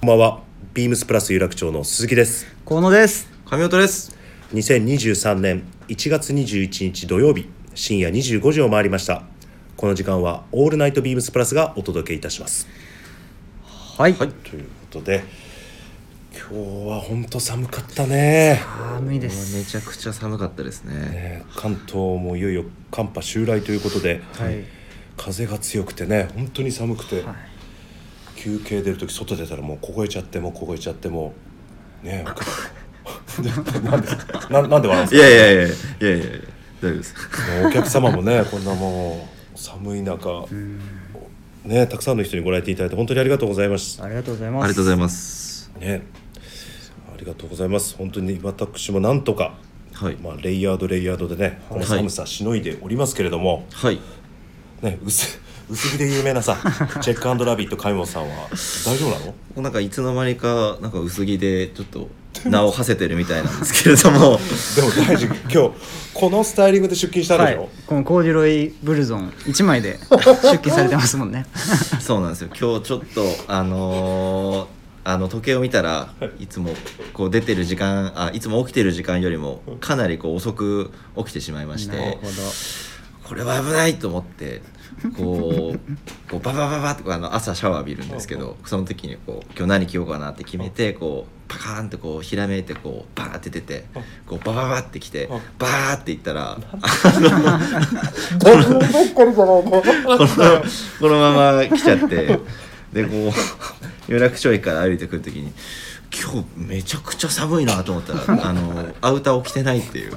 こんばんは。ビームスプラス有楽町の鈴木です。河野です。神音です。2023年1月21日土曜日深夜25時を回りました。この時間はオールナイトビームスプラスがお届けいたします。はい、ということで今日は本当寒かったね。寒いです。めちゃくちゃ寒かったですね。ね関東もいよいよ寒波襲来ということで、はい。風が強くてね本当に寒くて、はい休憩出る時外出たらもう凍えちゃってもう凍えちゃってもうね なんでななんで笑うんですか？いやいやいやいやいやいや大丈夫です。お客様もね こんなもう寒い中ねたくさんの人にご来店いただいて本当にありがとうございます。ありがとうございます。ありがとうございます。ねありがとうございます。本当に私もなんとか、はい。まあ、レイヤードレイヤードでねこの寒さしのいでおりますけれども、はい。ね薄薄着で有名なさ チェックラビット海本さんは大丈夫なの？もうなんかいつの間にかなんか薄着でちょっと名を馳せてるみたいなんですけれども。でも大事。今日このスタイリングで出勤したではい。しょ、このコーデュロイブルゾン1枚で出勤されてますもんね。そうなんですよ。今日ちょっとあのーあの時計を見たらい。つもこう出てる時間あいつも起きてる時間よりもかなりこう遅く起きてしまいましてなるほど。これは危ないと思ってこうこうババババってあの朝シャワー浴びるんですけどその時にこう今日何着ようかなって決めてこうパカーンってこうひらめいてこうバーって出てこうバババってきてバーっていったらこのこのまま来ちゃってでこう有楽町駅から歩いてくる時に今日めちゃくちゃ寒いなと思ったらあのアウターを着てないっていう。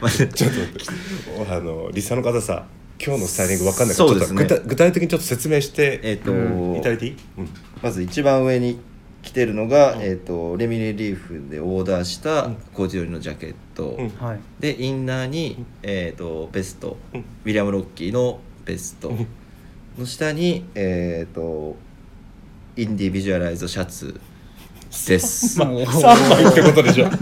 ま あちょっとあのリスナーの方さ今日のスタイリングわかんないからね。ちょっと具体具体的にちょっと説明してえっ、と、いただいていい、うん。まず一番上に着てるのが、えー、とレミレリーフでオーダーしたコーチ寄りのジャケット、でインナーに、えー、とベスト、うん。ウィリアム・ロッキーのベスト。の下に、えー、とインディビジュアライズシャツです、もう。3枚ってことでしょ。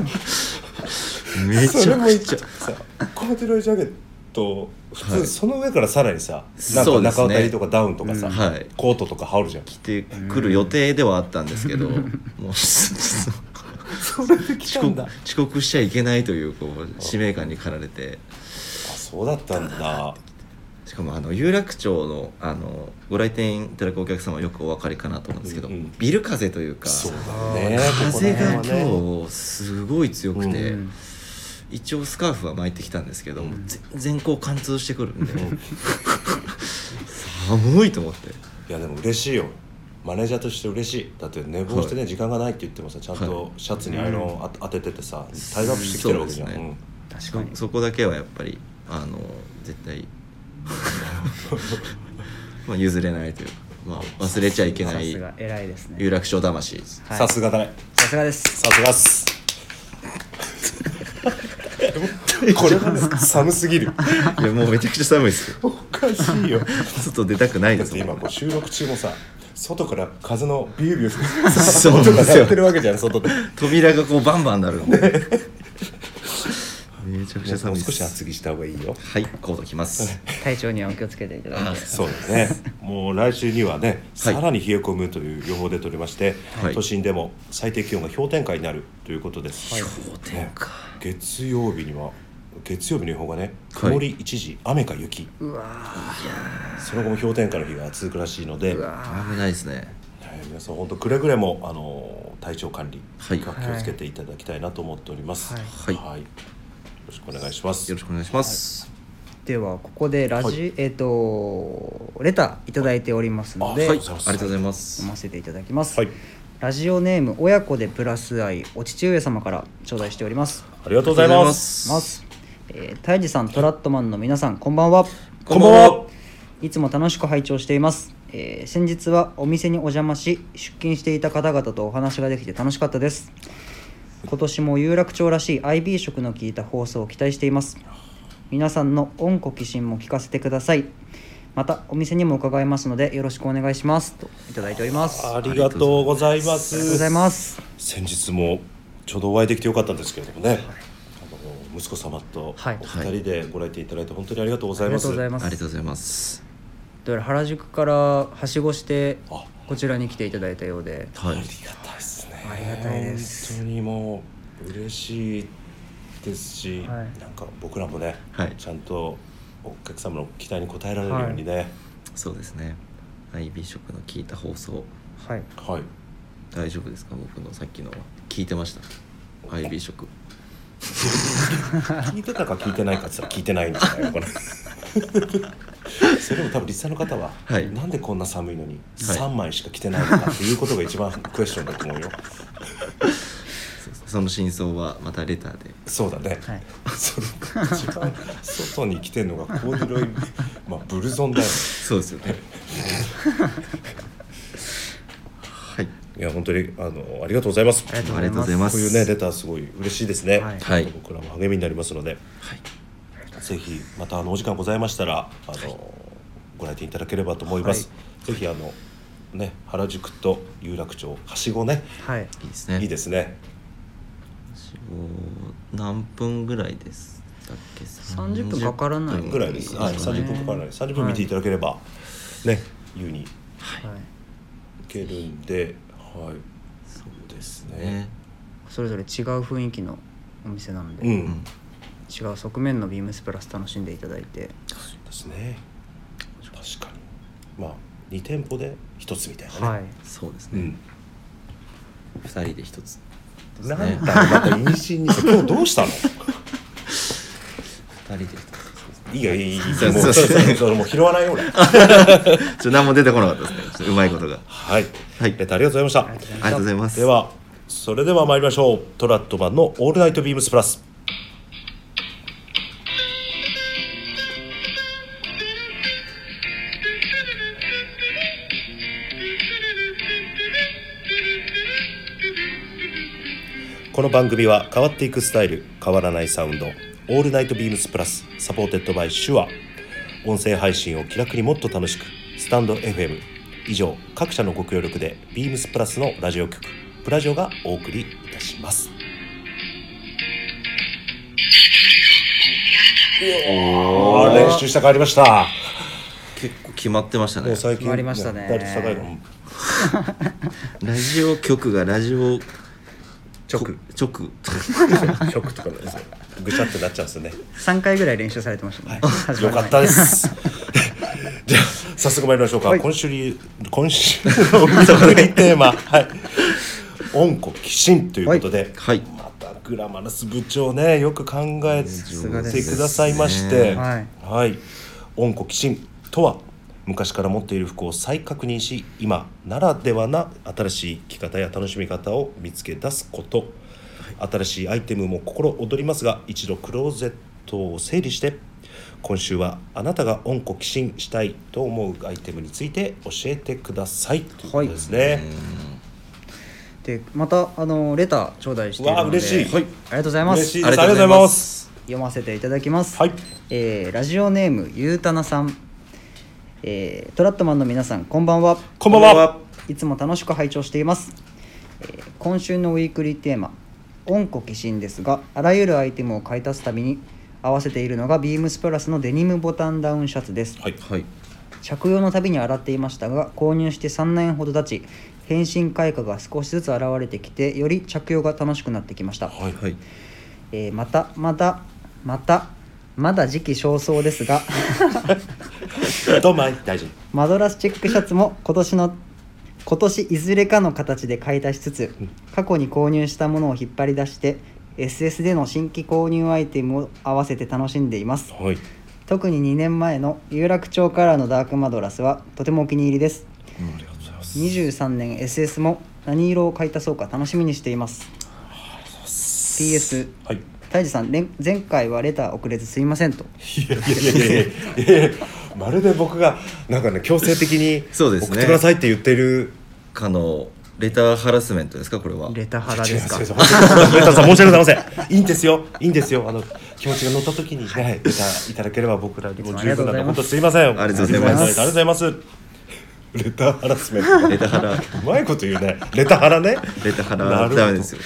めそれもいっちゃさコーデュロイジャケット普通、はい。その上からさらにさなんかそうですね。中渡りとかダウンとかさ、うんはい。コートとか羽織るじゃん。着てくる予定ではあったんですけど、もう それで来遅刻遅刻しちゃいけないというこう使命感に駆られて。あそうだったんだ。しかもあの有楽町のあのご来店いただくお客様はよくお分かりかなと思うんですけど、うんうん。ビル風というかそうだよね。風が今日すごい強くて、うん一応スカーフは巻いてきたんですけど、全然こう貫通してくるんで、寒いと思って。いやでも嬉しいよ。マネージャーとして嬉しい。だって寝坊してね、時間がないって言ってもさちゃんとシャツにアイロンあ当てててさタイムアップしてきてるわけじゃん、そうですね。確かに。そそこだけはやっぱりあの絶対 まあ譲れないという。か、まあ、忘れちゃいけないさすが偉いですね。有楽町魂。うんはい。さすがだね。さすがです。さすがっす これ寒すぎる。いやもうめちゃくちゃ寒いですよ。おかしいよ。外出たくないだってですもん今こう収録中もさ外から風のビュービュー音が鳴ってるわけじゃん外で。扉がこうバンバンなるんでめちゃくちゃもう寒いです。少し厚着した方がいいよ。はい。コードきます。体調にはお気をつけていただいて。そうですね。もう来週にはねはい。さらに冷え込むという予報出ておりまして、はい。都心でも最低気温が氷点下になるということです、はい。氷点下。月曜日には月曜日の予報がねはい。曇り一時、雨か雪。うわその後も氷点下の日が続くらしいので、危ないですね。皆さん本当くれぐれもあの体調管理はい。が気をつけていただきたいなと思っております。はい。はい。よろしくお願いします。よろしくお願いします。ーではここでラジ、はえっ、とレターいただいておりますので、あはいありがとうございます。読すませていただきます、はい、ラジオネーム親子でプラス愛お父上様から頂戴しております。ありがとうございま。す。ます。えー、タイジさんトラットマンの皆さんこんばんは。こんばんは。いつも楽しく拝聴しています、えー先日はお店にお邪魔し出勤していた方々とお話ができて楽しかったです今年も有楽町らしい IB 色の効いた放送を期待しています。皆さんの恩子寄進も聞かせてください。またお店にも伺いますのでよろしくお願いします。といただいております。あありがとうございます。りがとうございます。先日もちょうどお会いできてよかったんですけれどもね。あの息子様とおはい。二人でご来店いただいて本当にありがとうございます。ありがとうございます。ありがとうございます。どうやら原宿からはしごしてあ。こちらに来ていただいたようで。はい。ありがたいですねありがたいです。本当にもう嬉しいですし、はい。なんか僕らもね、はい。ちゃんとお客様の期待に応えられるようにね。そうですね。IB 色の聞いた放送。はい。はい、大丈夫ですか？僕のさっきのは。聞いてました？IB 色 聞いてたか聞いてないかって言ったら聞いてないんじゃないのかなそれでも多分リスナーの方は、はい。なんでこんな寒いのにはい。3枚しか着てないのかっていうことが一番クエスチョンだと思うよ。その真相はまたレターで。そうだね、はい。それ一番外に着てるのがコーデュロイ、まあ、ブルゾンだよ。そうですよね。はい。いや本当にあのありがとうございます。ありがとうありがとうございます。こういうねレターすごい嬉しいですね、はい。はい僕らも励みになりますので。はい。ぜひまたあのお時間ございましたらあの、ご来店いただければと思います、ぜひあのね原宿と有楽町はしごね。はい。いいですね。いいですね。何分ぐらいです？だっけ30分かからない。30ぐらいです、はい、そう30分かからない。30分見ていただければ、ね優にいはい。けるんではい。そうですね。ねそれぞれ違う雰囲気のお店なので、うん、うん。違う側面のビームスプラス楽しんでいただいて。そうですねまあ2店舗で1つみたいなね、はい。そうですね。うん。二人で一つですなねんだまた意味深にさ 今日どうしたの？二人で一ついいよいいいい もうそうそう。それそれもう拾わないよ俺。ち何も出てこなかったですね。ちょっとうまいことが。はい、はい。レターありがとうございましたありがとうございました。ありがとうございます。ではそれでは参りましょう。トラッドメンの「オールナイトビームスプラス」この番組は変わっていくスタイル変わらないサウンド「オールナイトビームスプラス」 supported by Shure。音声配信を気楽にもっと楽しくスタンド FM 以上各社のご協力でビームスプラスのラジオ局プラジオがお送りいたします。おー。練習したかありました。結構決まってましたね。最近決まりましたね。ラジオ局がラジオ直。直。曲とかね。ぐちゃってなっちゃうんですよね。3回ぐらい練習されてましたね、始まる前よかったです。じゃあ早速参りましょうか。はい。今週に今週のおみそかりテーマ、はい。温故寄進ということで、はい。またグラマラス部長ねよく考えてくださいまして、はい。はい。温故寄進とは昔から持っている服を再確認し、今ならではな新しい着方や楽しみ方を見つけ出すこと。新しいアイテムも心躍りますが一度クローゼットを整理して今週はあなたが温故寄進したいと思うアイテムについて教えてください。ということですね。でまたあのレター頂戴しているので嬉しい。はい、ありがとうございます。ありがとうござい。ます。読ませていただきます、はい。えーラジオネームゆうたなさん、えートラットマンの皆さんこんばんはこんばんは。いつも楽しく拝聴しています、えー今週のウィークリーテーマ「温故寄進」ですがあらゆるアイテムを買い足すたびに合わせているのがビームスプラスのデニムボタンダウンシャツです、はい。はい着用のたびに洗っていましたが購入して3年ほど経ち変身開花が少しずつ現れてきてより着用が楽しくなってきました、はい。はいえーまたまたまたまだ時期尚早ですが どうも大臣。マドラスチェックシャツも今年の今年いずれかの形で買い足しつつ過去に購入したものを引っ張り出して SS での新規購入アイテムを合わせて楽しんでいますはい。特に2年前の有楽町カラーのダークマドラスはとてもお気に入りですありがとうございます。23年 SS も何色を買い足そうか楽しみにしています PS はい。タイジさんれん前回はレター遅れずすいませんといやいやいやいやいやいやまるで僕がなんかね強制的にそうですね送ってくださいって言ってる。かのレターハラスメントですか？これはレタハラですか？違います上田さん申し訳ございません。いいんですよ。いいんですよ。あの気持ちが乗った時にね、レターいただければ僕らにも十分なんで本当すいません。ありがとうございますありがとうございます。レターハラスメント。レタハラうまいこと言うね。レタハラね。レタハラなるほどダメです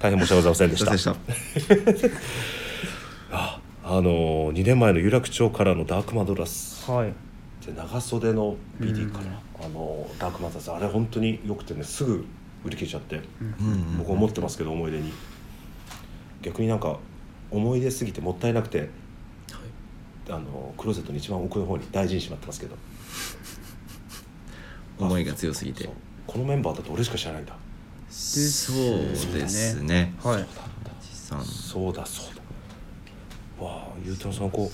大変申し訳ございませんでした。ああの2年前の有楽町からのダークマドラス。はい。で長袖の BD かうん。な、あのダークマドラス。あれ本当によくてねすぐ売り切れちゃって、うんうん僕思ってますけど思い出に。逆になんか思い出すぎてもったいなくてあのクローゼットの一番奥の方に大事にしまってますけど。思いが強すぎて。このメンバーだと俺しか知らないんだ。そうですね。はい。そうだそうだゆうたろうさんこ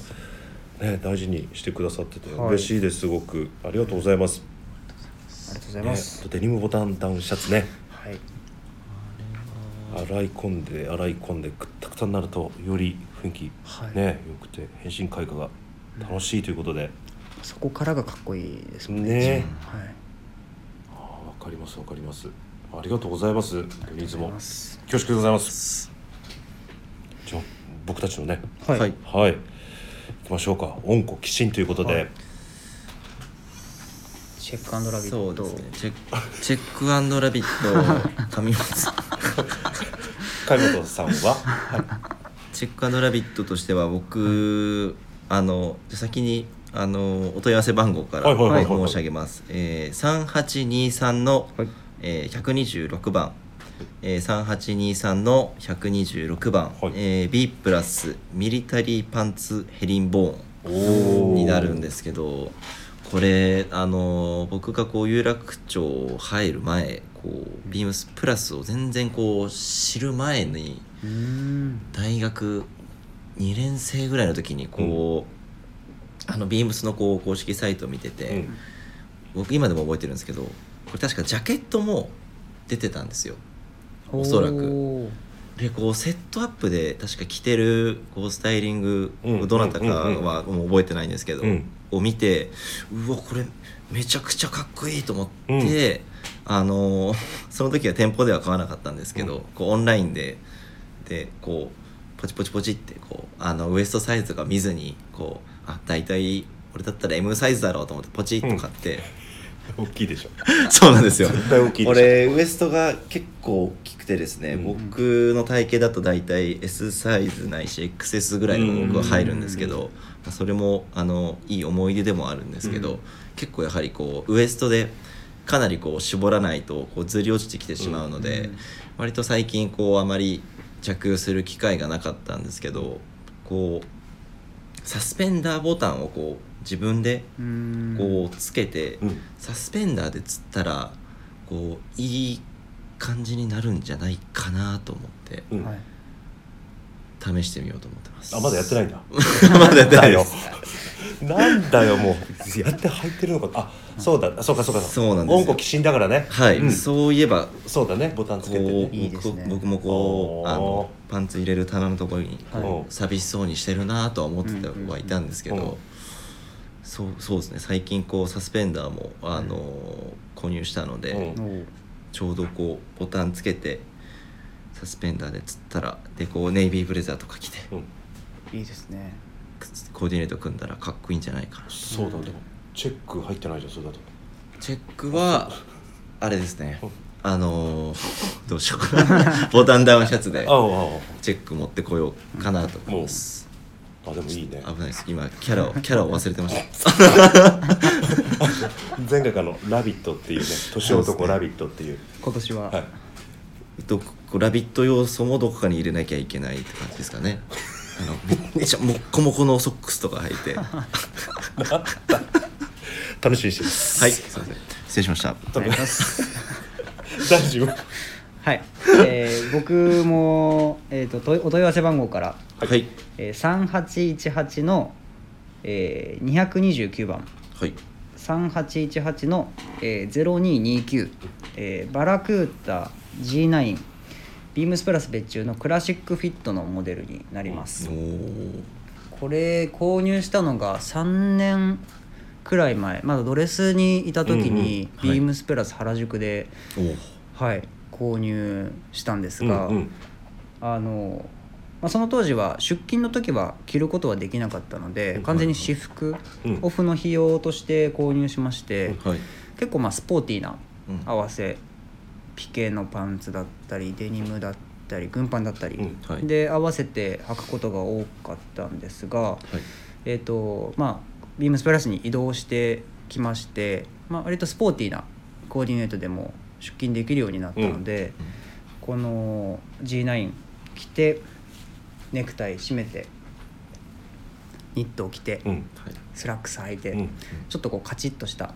うね大事にしてくださっててはい。嬉しいですすごく。ありがとうございます。ありがとうございます、ね、デニムボタンダウンシャツね。はい。洗い込んで洗い込んでくったくたになるとより雰囲気はい。ね、よくて変身開花が楽しいということで、そこからがかっこいいですもんね。ね。はい。あわかりますわかります。ありがとうございます。います。恐縮でございます僕たちのね。はい、はい。はい。行きましょうか。温故寄進ということで、はい。チェックアンドラビット。そうですね。チェックチェックアンドラビット上松貝本さんは、はい、チェックアンドラビットとしては僕あのじゃあ先にあのお問い合わせ番号から申し上げます、えー、3823の、はい。えー、126番、えー、3823の126番、はい。えー B プラスミリタリーパンツヘリンボーンになるんですけどこれあの僕がこう有楽町入る前こうビームスプラスを全然こう知る前に大学2年生ぐらいの時にこう、あのビームスのこう公式サイトを見てて、うん。僕今でも覚えてるんですけどこれ確かジャケットも出てたんですよおそらく。でこうセットアップで確か着てるこうスタイリング、うん。どなたかうんうんはもう覚えてないんですけど、うん。を見てうわこれめちゃくちゃかっこいいと思って、あのー その時は店舗では買わなかったんですけど、うん。こうオンラインででこうポチポチポチってこうあのウエストサイズとか見ずにこうあ大体俺だったら M サイズだろうと思ってポチッと買って、大きいでしょ。そうなんですよ。絶対大きいでしょ。俺ウエストが結構大きくてですね、うん。僕の体型だと大体 S サイズないし XS ぐらいの僕は入るんですけうんど、まあそれもあのいい思い出でもあるんですけど、うん。結構やはりこうウエストでかなりこう絞らないとこうずり落ちてきてしまうので、うん。割と最近こうあまり着用する機会がなかったんですけどこうサスペンダーボタンをこう自分でこうつけて、うん。サスペンダーで釣ったらこういい感じになるんじゃないかなと思って試してみようと思ってます。あまだやってないんだ。まだやってないよ。なんだよもう。やって入ってるのかあそうだ。そうかそうか。そうなんですよ。温故寄進だからね。はい、うん。そういえばそうだね。ボタンつこけてね。ういいですね。僕僕もこうあのパンツ入れる棚のところにはい。こう寂しそうにしてるなとは思ってはいたんですけど、うん。うんうんそうそうですね。最近こうサスペンダーもあの購入したので、ちょうどこうボタンつけてサスペンダーで釣ったらでこうネイビーブレザーとか着てうん。いいですね。コーディネート組んだらかっこいいんじゃないかな。そうだでもチェック入ってないじゃんそれだと。チェックはあれですねあのーどうしようかな。ボタンダウンシャツでチェック持ってこようかなと思います。ああでもいいね。危ないです。今キャラを キャラを忘れてました。前回からの「ラビット!」っていうね年男ラビットっていう。今年は、はい。どここラビット要素もどこかに入れなきゃいけないって感じですかね。あのめっちゃもっこもこのソックスとか履いて。は楽しみにしてます。いすいません。失礼しました 大丈夫。はい、えー僕も、えー、と問いお問い合わせ番号から、はい。えー、3818の、えー、229番。はい。3818の、えー、0229、えーバラクータ G9 ビームスプラス別注のクラシックフィットのモデルになります、おー。これ購入したのが3年くらい前まだドレスにいた時に、うんうんはい。ビームスプラス原宿で、おーはい、購入したんですが、うんうん。あの、まあ、その当時は出勤の時は着ることはできなかったので、うん。完全に私服、うん。オフの費用として購入しまして、はい。結構まあスポーティーなうん。合わせピケのパンツだったりデニムだったり軍パンだったり、で合わせて履くことが多かったんですが、はい。えーとまあ、ビームスプラスに移動してきまして、まあ、割とスポーティーなコーディネートでも出勤できるようになったので、この G9 着てネクタイ締めてニットを着て、うん。はいスラックス履いて、うん。ちょっとこうカチッとした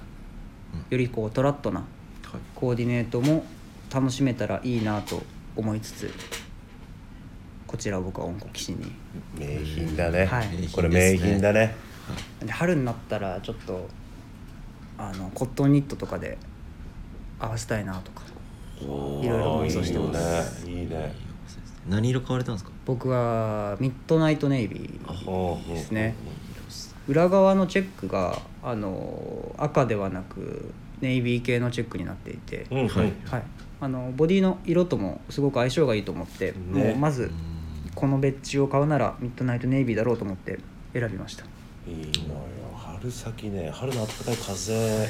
うん。よりこうトラッドなはい。コーディネートも楽しめたらいいなと思いつつこちらを僕は温故騎士に。名品だね、はい。これ名品だねで春になったらちょっとあのコットンニットとかで合わせたいなとかおいろいろ妄想してます。いいね。いいね。何色買われたんですか？僕はミッドナイトネイビーうんですね。裏側のチェックがあの赤ではなくネイビー系のチェックになっていて、うんうん。はい。はい、あのボディの色ともすごく相性がいいと思って、ね。もうまずこの別注を買うならミッドナイトネイビーだろうと思って選びましたいいのよ。春先ね春の暖かい風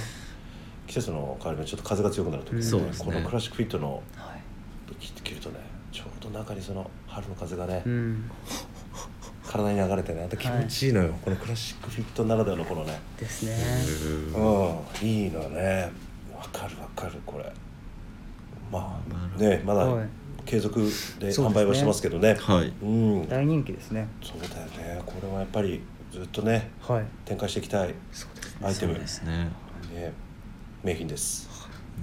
季節の変わり目ちょっと風が強くなる時に、うこのクラシックフィットのはい、着着るとねちょうど中にその春の風がね、うん、体に流れてねあと気持ちいいのよ、このクラシックフィットならではのこのね。ですね。うんいいのね。わかるわかるこれ。まあねまだはい。継続で販売はしてますけどね。はい。うん。大人気ですね。そうだよね。これはやっぱりずっとねはい。展開していきたいアイテム。ですね。ね名品です。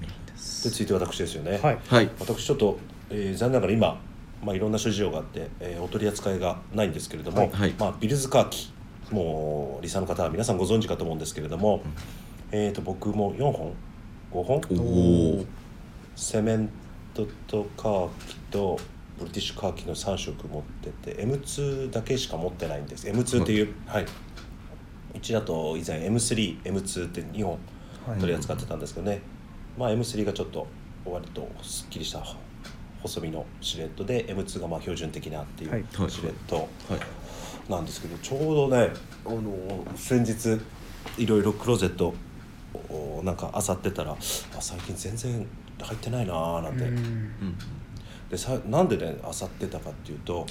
い。いです。で続いて私ですよね。はい。はい。私ちょっと、えー残念ながら今、まあ、いろんな諸事情があって、えーお取り扱いがないんですけれども、はい。はい。まあ、ビルズカーキもうリサの方は皆さんご存知かと思うんですけれども、えー、と僕も4本。5本。セメントとカーキとブリティッシュカーキの3色持ってて M2 だけしか持ってないんです。M2 っていう、はい。うちだと以前 M3M2 って2本はい取り扱ってたんですけどね、まあ M3 がちょっと割とすっきりした細身のシルエットで M2 がまあ標準的なっていうはい。シルエットはい。なんですけどちょうどねあの先日いろいろクローゼットをなんか漁ってたらあ最近全然入ってないなーなんて、でさなんでね漁ってたかっていうと、はい。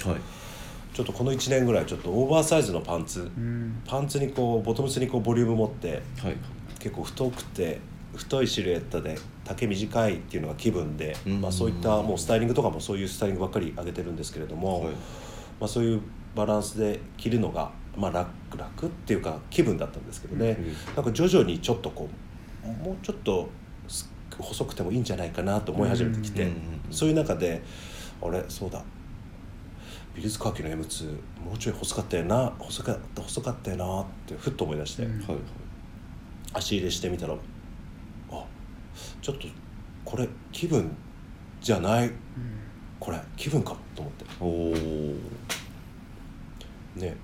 ちょっとこの1年ぐらいちょっとオーバーサイズのパンツ、うん。パンツにこうボトムスにこうボリューム持ってはい。結構太くて太いシルエットで丈短いっていうのが気分で、うん。まあ、そういったもうスタイリングとかもそういうスタイリングばっかり上げてるんですけれども、はい。まあ、そういうバランスで着るのが、まあ、楽楽っていうか気分だったんですけどね、うん。なんか徐々にちょっとこうもうちょっとす細くてもいいんじゃないかなと思い始めてきて、うんそういう中であれそうだ。ビルズカーキの M2 もうちょい細かったよな細かった細かったよなってふっと思い出して、うん。はい足入れしてみたらあちょっとこれ気分じゃないこれ気分かもと思って。おおね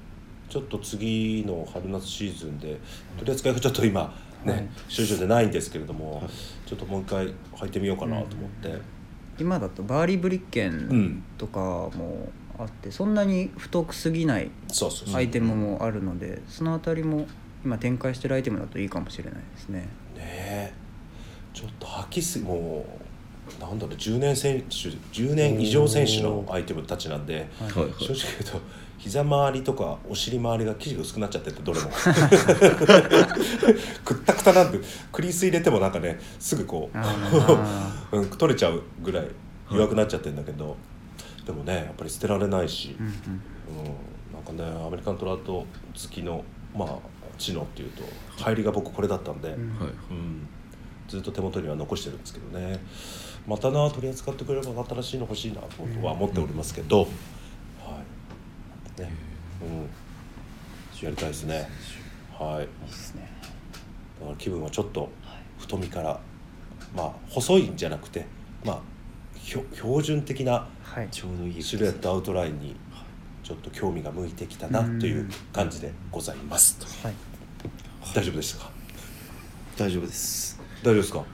ちょっと次の春夏シーズンで取り扱いがちょっと今ね、はい。少々でないんですけれども、はい。ちょっともう一回履いてみようかなと思って、今だとバーリーブリッケうンん。とかもあってそんなに太くすぎないアイテムもあるのでそのあたりも今展開してるアイテムだといいかもしれないですね。ねえ。ちょっと履きすぎもうなんだろう10年選手10年以上選手のアイテムたちなんではい。はいはい。正直言うと膝周りとかお尻周りが生地が薄くなっちゃっててどれも。くったくたなんでクリース入れてもなんかねすぐこうあ うん、取れちゃうぐらい弱くなっちゃってるんだけど、でもねやっぱり捨てられないし、うんうん。なんかねアメリカントラウト好きのまあ知能っていうと入りが僕これだったんで、うん。うんはいずっと手元には残してるんですけどね。またな取り扱ってくれれば新しいの欲しいなとは思っておりますけど、はいねうん。やりたいですね。はい。いいですね。だから気分はちょっと太みからまあ細いんじゃなくてまあ標準的なはい。ちょうどいいシルエットアウトラインにちょっと興味が向いてきたなという感じでございます。とはい。大丈夫でしたか？大丈夫です。大丈夫ですか？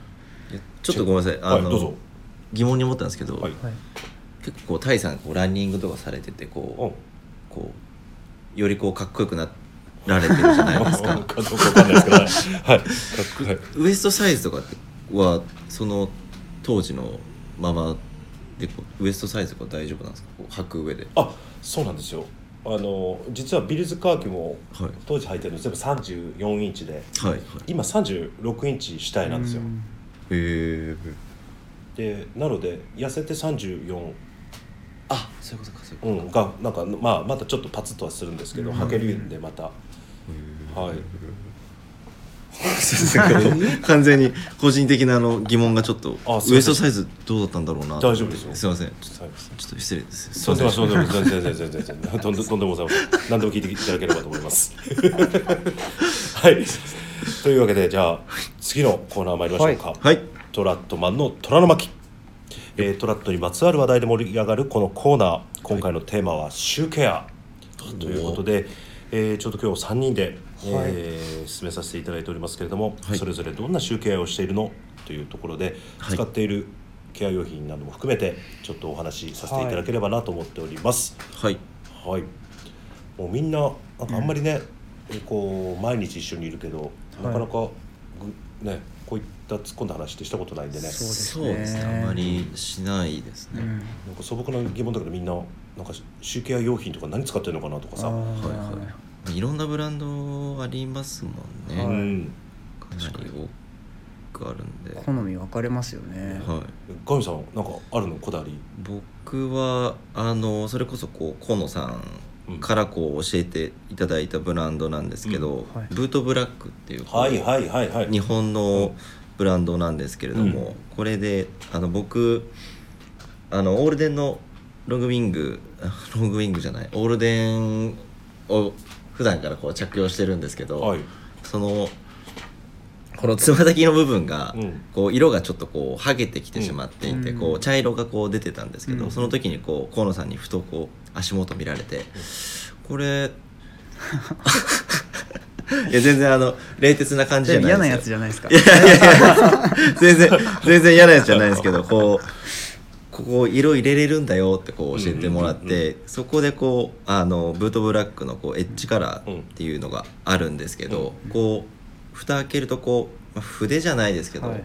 ちょっとごめんなさい。あの、はいどうぞ。疑問に思ったんですけど、はい。はい。結構タイさんこうランニングとかされててこう、うんこうよりこうかっこよくなられてるじゃないですか。かどうかわかんないですけどはい。はいはい。ウエストサイズとかはその当時のままでウエストサイズが大丈夫なんですか？こう履く上で。あそうなんですよ。あの実はビルズカーキもはい当時履いてるの全部34インチで。はいはい。今36インチ下絵なんですよ。うん。へえでなので痩せて34あそういうことかそういうこうん、がなんか、まあ、またちょっとパツッとはするんですけど、うん。履けるんでまた、はい。と 完全に個人的なあの疑問がちょっとあウエストサイズどうだったんだろうな。と大丈夫ですよ。すいません。ちょっと失礼です。そうでもそうでも全然全然全然全然。とんでとんでもございません。何でも聞いていただければと思います。はい。というわけでじゃあ次のコーナー参りましょうか、はい。トラットマンの虎の巻、えートラットにまつわる話題で盛り上がるこのコーナー。今回のテーマはシュー。ケアということで、えーちょうど今日3人で、えー進めさせていただいておりますけれども、はい。それぞれどんなシューケアをしているの？というところで、はい。使っているケア用品なども含めてちょっとお話しさせていただければなと思っております。はい。はい、もうみんななんかあんまりね、こう毎日一緒にいるけど、い。なかなかぐねこういった突っ込んだ話ってしたことないんでね。そうですね。あまりしないですね、うん。なんか素朴な疑問だけどみんななんかシューケア用品とか何使ってるのかなとかさ、はいはい。いろんなブランドありますもんね、はい。うん、かなり多くあるんで、好み分かれますよね。はい、ガミさんなんかあるの？こだわり。僕はあのそれこそこう河野さんからこう教えていただいたブランドなんですけど、うん。はい。ブートブラックっていうこうはいはいはいはい。日本のブランドなんですけれども、これであの僕あのオールデンのロングウィングあ ロングウィングじゃないオールデンを普段からこう着用してるんですけど、はい。そのこのつま先の部分が、うん。こう色がちょっとこう剥げてきてしまっていて、うん。こう茶色がこう出てたんですけど、うん。その時にこう河野さんにふとこう足元見られて、これいや全然あの冷徹な感じじゃない嫌なやですよつじゃないですか。いやいやいや全然全然嫌なやつじゃないですけどこうここ色入れれるんだよってこう教えてもらって、うんうんうんそこでこうあのブートブラックのこうエッジカラーっていうのがあるんですけど、こう蓋開けるとこう、まあ、筆じゃないですけど、はい。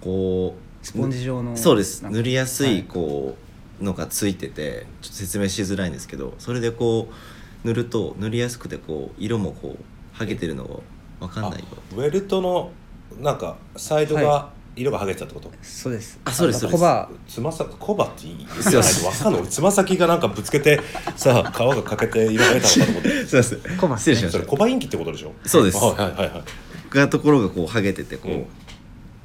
こうスポンジ状のそうです。塗りやすはいい。こうのがついててちょっと説明しづらいんですけどそれでこう塗ると塗りやすくてこう色もこう剥げてるのが分かんないよ。ウェルトのなんかサイドがは色が剥げてたってこと、そうです。あそうですのコバ。つま先コバっていい。そうそうわかんない。俺つま先がなんかぶつけて さ皮が欠けて色が出たのかと思ってす。いませんコバ失礼しましたそれコバインキってことでしょ？そうです。はいはいはいはい。がところがこう剥げててこう、うん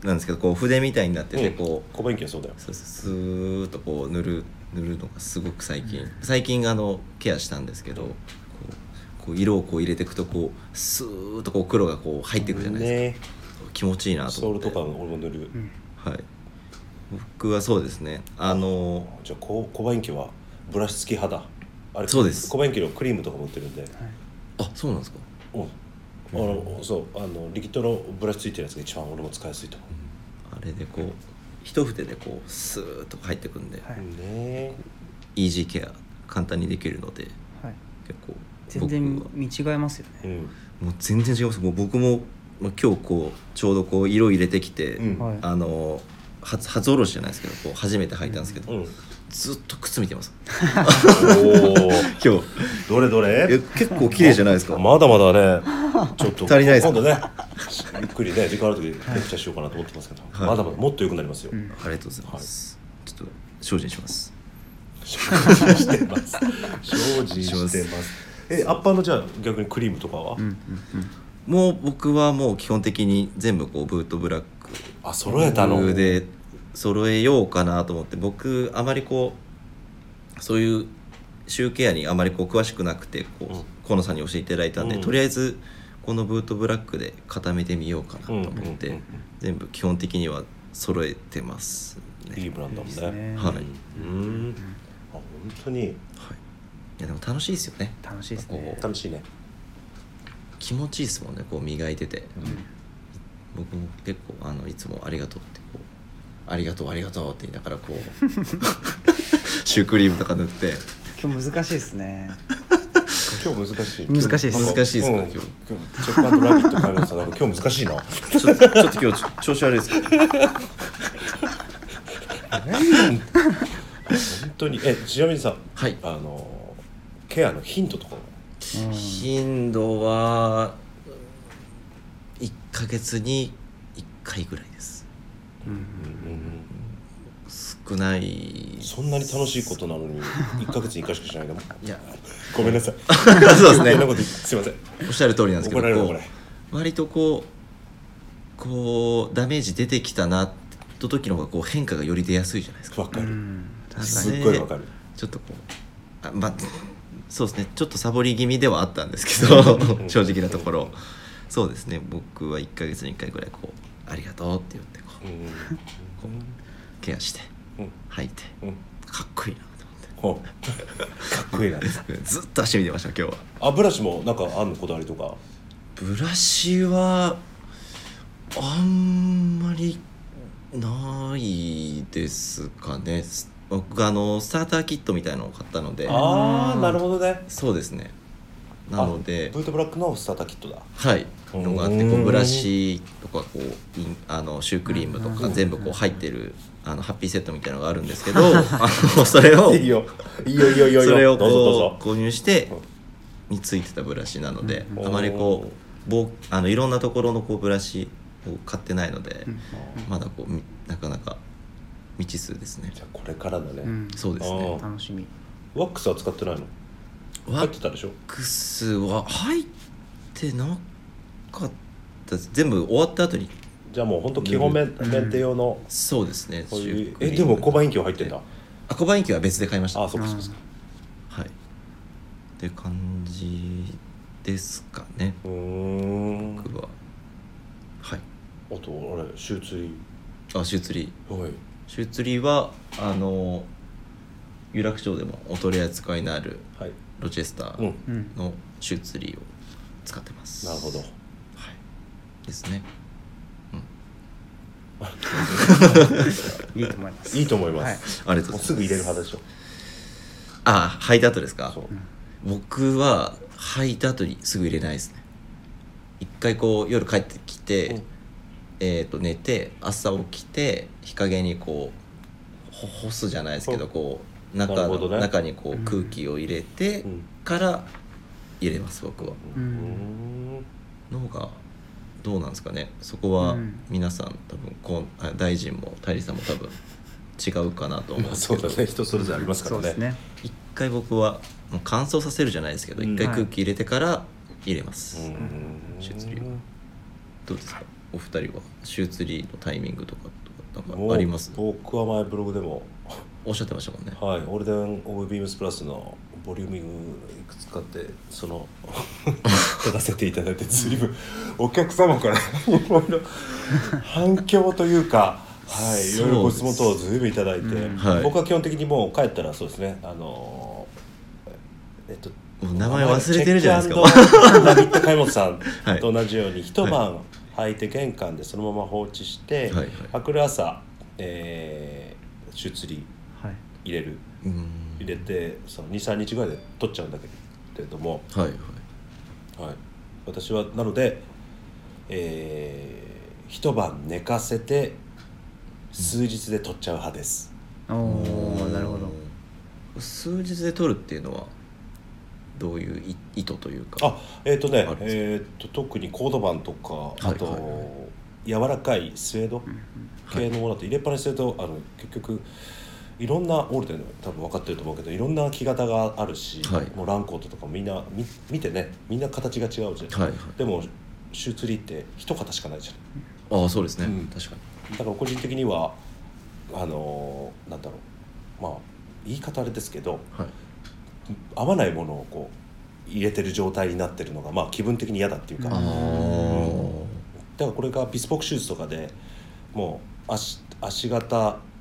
なんですけどこう筆みたいになっててうん。こう、コバインキはそうだよ。そうそうスーッとこう塗る塗るのがすごく最近。最近あのケアしたんですけどこうこう色をこう入れていくとこうスーッとこう黒がこう入っていくじゃないですか、ね。気持ちいいなとソー思って。ルとか俺も塗る、うんはい。僕はそうですね。あのじゃあココバインキはブラシ付き肌。あれそうです。コバインキのクリームとかも売ってるんで、あそうなんですか。うんあのそうあのリキッドのブラシ付いてるやつが一番俺も使いやすいと思あれでこう一筆でこうスーッと入ってくんで、はう、ねイージーケア簡単にできるのではい、結構全然僕は見違えますよね、うん。もう全然違います。もう僕も、まあ、今日こうちょうどこう色入れてきて、うん。はい。あの初初おろしじゃないですけどこう初めて履いたんですけど、うんずっと靴見てます。おお今日。どれどえれ結構綺麗じゃないですか。まだまだね。ちょっと足りないですか？今度ねゆっくりね時間ある時レクチャーしようかなと思ってますけど、はい。まだまだもっと良くなりますよ、うん。ありがとうございます、ちょっと精進します。精進してます。精進してます。えアッパーのじゃあ逆にクリームとかは、うんうんうん。もう僕はもう基本的に全部こうブートブラックあ揃えたの？で揃えようかなと思って僕あまりこうそういうシューケアにあまりこう詳しくなくてこう、うん。河野さんに教えていただいたんで、うん。とりあえずこのブートブラックで固めてみようかなと思って、うんうんうんうん。全部基本的には揃えてますね。いいブランドだもんね。いいですね。はい、うん。あ本当に。はい、いやでも楽しいですよね。楽しいですね。楽しいね。気持ちいいですもんねこう磨いてて、僕も結構あのいつも「ありがとう」ってこう「ありがとうありがとう」って言いながらこう シュークリームとか塗って。今日難しいですね。今日難しい。難しいです。難しいですかうん。今日。今日チェックアンドラビット買いましたなんか今日難しいな。ちょっとちょっと今日調子悪いです。けど当に。えちなみにさはい。あのケアのヒントとかうん。頻度は1ヶ月に1回ぐらいです。うん少ない。そんなに楽しいことなのに1ヶ月に1回しかしないの？いや。ごめんなさい。そうですね。すいません。おっしゃる通りなんですけど割とこうこうダメージ出てきたなって時の方がこう変化がより出やすいじゃないですか。わかる、すっごいわかる。ちょっとこうあまあそうですね。ちょっとサボり気味ではあったんですけど正直なところ。そうですね。僕は1ヶ月に1回ぐらいこう「ありがとう」って言ってこうケアしてうん吐いてかっこいいなと思って。かっこいいな。ずっと足見てました今日は。あブラシもなんかあんのこだわりとか？ブラシはあんまりないですかね。す僕あのスターターキットみたいのを買ったので。ああなるほどね。そうですね。なのでブートブラックのスターターキットだ。はい。うんのがあってこうブラシとかこうあのシュークリームとか全部こう入ってるあのハッピーセットみたいなのがあるんですけど あのそれをいいよ。いいよいいよいいよ。それをこう購入してについてたブラシなのでうん。あまりこうぼあのいろんなところのこうブラシを買ってないのでうん。まだこうみなかなか未知数ですね。じゃあこれからだね、うん。そうですね。楽しみ。ワックスは使ってないの？ワッ入ってたでしょ？クスは入ってなかった全部終わった後にじゃあもう本当基本メン,、うん。メンテ用のそうですね。こういうえでもコバインキョ入ってんだ？あコバインキは別で買いました。あそうかそうかそうかはい。って感じですかね。うーん。僕は。はい。あとあれシューツリあシューツリー。ーはい。シューツリーはあの有楽町でもお取り扱いのあるはい。ロチェスタうんーうん。のシューツリーを使ってます、なるほど。はい。ですね いいと思います。いいと思います、はい。ありがとうございます。もうすぐ入れる派でしょあ履いた後ですか？そう。僕は履いた後にすぐ入れないですね。一回こう夜帰ってきて、うん。えー、と寝て朝起きて日陰にこうほ干すじゃないですけどう。んこう中の、なるほどね。中にこううん空気を入れてうん。から入れます僕は。ううんん。の方がどうなんですかね。そこはうん。皆さん多分こんあ大臣も大理さんも多分違うかなと思うんまあですけど、そうだね。人それぞれありますからね。そうですね。一回僕はもう乾燥させるじゃないですけどうん。一回空気入れてから入れます、うん。シューツリーはどうですか？お二人はシューツリーのタイミングとかとかなんかあります？僕は前ブログでもおっしゃってましたもんね。はい、オールデンオブビームスプラスのボリューミングいくつかってその せていただいて随分お客様からいろいろ反響というか、はい、いろいろご質問等を随分いただいて、うん。はい。僕は基本的にもう帰ったらそうですねあのえっと名前忘れてるじゃないですか。ビット貝本さんはいと同じように一晩履いて玄関でそのまま放置して、はいはい。明くる朝、えー、シューツリーはい。入れる。うん入れてその23日ぐらいで取っちゃうんだけれども、はいはい。はい、私はなので、えー一晩寝かせて数日で取っちゃう派です、おおなるほど。数日で取るっていうのはどういうい意図というかあえっ、とねえー、と特にコードバンとかあと、はいはい。は柔らかいスウェード？系のものって入れっぱなしするとあの結局いろんなオールデン多分分かってると思うけどいろんな木型があるし、はい。もうランコートとかもみんなみ見てねみんな形が違うじゃん、はいはい。でもシューツリーって一型しかないじゃん。ああそうですね、うん。確かに。だから個人的にはあのーなんだろう。まあ言い方あれですけどはい。合わないものをこう入れてる状態になってるのがまあ気分的に嫌だっていうか、うん。だからこれがビスポークシューズとかでもう足足型はい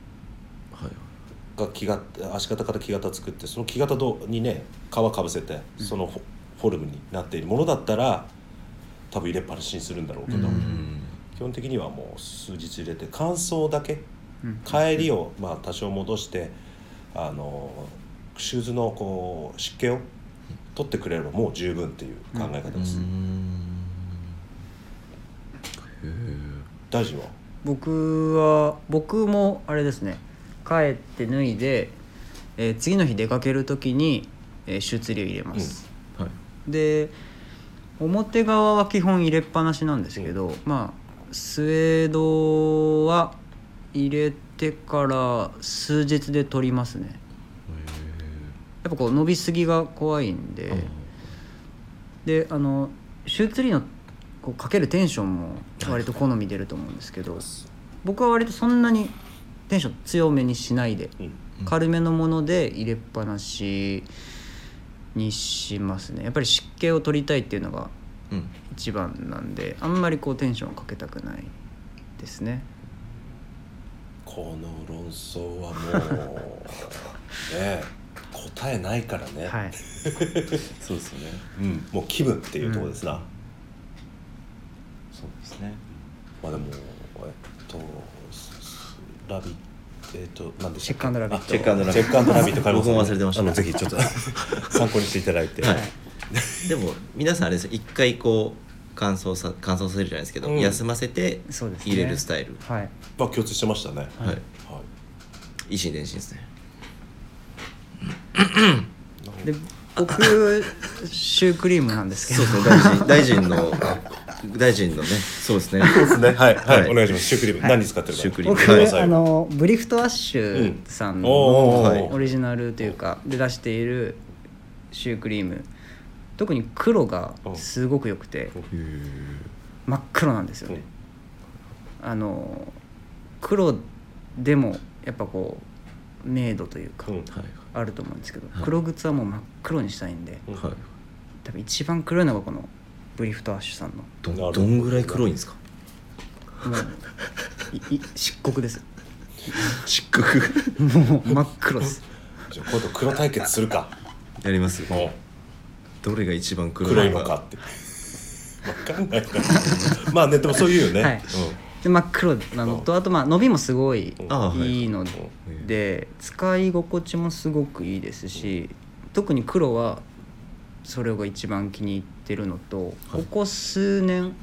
が木型足型から木型作ってその木型にね皮かぶせてそのフォルムになっているものだったら多分入れっぱなしにするんだろうけど、うん。基本的にはもう数日入れて乾燥だけうん。帰りをまあ多少戻してあのシューズのこう湿気を取ってくれればもう十分っていう考え方です、大臣は？僕は僕もあれですね帰って脱いでえー次の日出かける時に、えーシュ入れます、はい。で表側は基本入れっぱなしなんですけど、まあスウェードは入れてから数日で取りますね。やっぱこう伸びすぎが怖いんで、であのシューツリーのこうかけるテンションも割と好み出ると思うんですけど僕は割とそんなにテンション強めにしないでうん。軽めのもので入れっぱなしにしますね。やっぱり湿気を取りたいっていうのがうん。一番なんであんまりこうテンションをかけたくないですね。この論争はもう ね答えないからね、はい。そうですよね。うん、もう気分っていうところですな、そうですね。まあでもえっとすラビえっと何でしたっけ？チェックアンドラビットあチェックアンドラビットチェックアンドラビット買います僕も忘れてました。あのぜひちょっと参考にしていただいて、はい。でも皆さんあれですよ。一回こう乾燥さ乾燥させるじゃないですけど、うん。休ませてそうですね。入れるスタイル、はい。まあ共通してましたね、はい。はい。維心伝心ですねで僕シュークリームなんですけど。そうですね大臣大臣の 大臣のね。そうですね。そうですね。はいはい、はい。お願いします。シュークリーム、はい。何使ってるか。シュークリーム。僕教えてください。あのブリフトアッシュさん。うんのおー。オリジナルというかで出しているシュークリーム。特に黒がすごく良くて真っ黒なんですよね。あの黒でもやっぱこう明度というかうん。はい。あると思うんですけどはい。黒靴はもう真っ黒にしたいんでうん。はい。多分一番黒いのがこのブリフトアッシュさんの。どど。どんぐらい黒いんですか？もういい漆黒です。漆黒。もう真っ黒です。じゃあ今度黒対決するか。やりますもうどれが一番黒黒いのかって。分かんないな。まあねでもそういうよね、はい。で真っ黒なのとあとまあ伸びもすごいい。いいので使い心地もすごくいいですし特に黒はそれが一番気に入ってるのとここ数年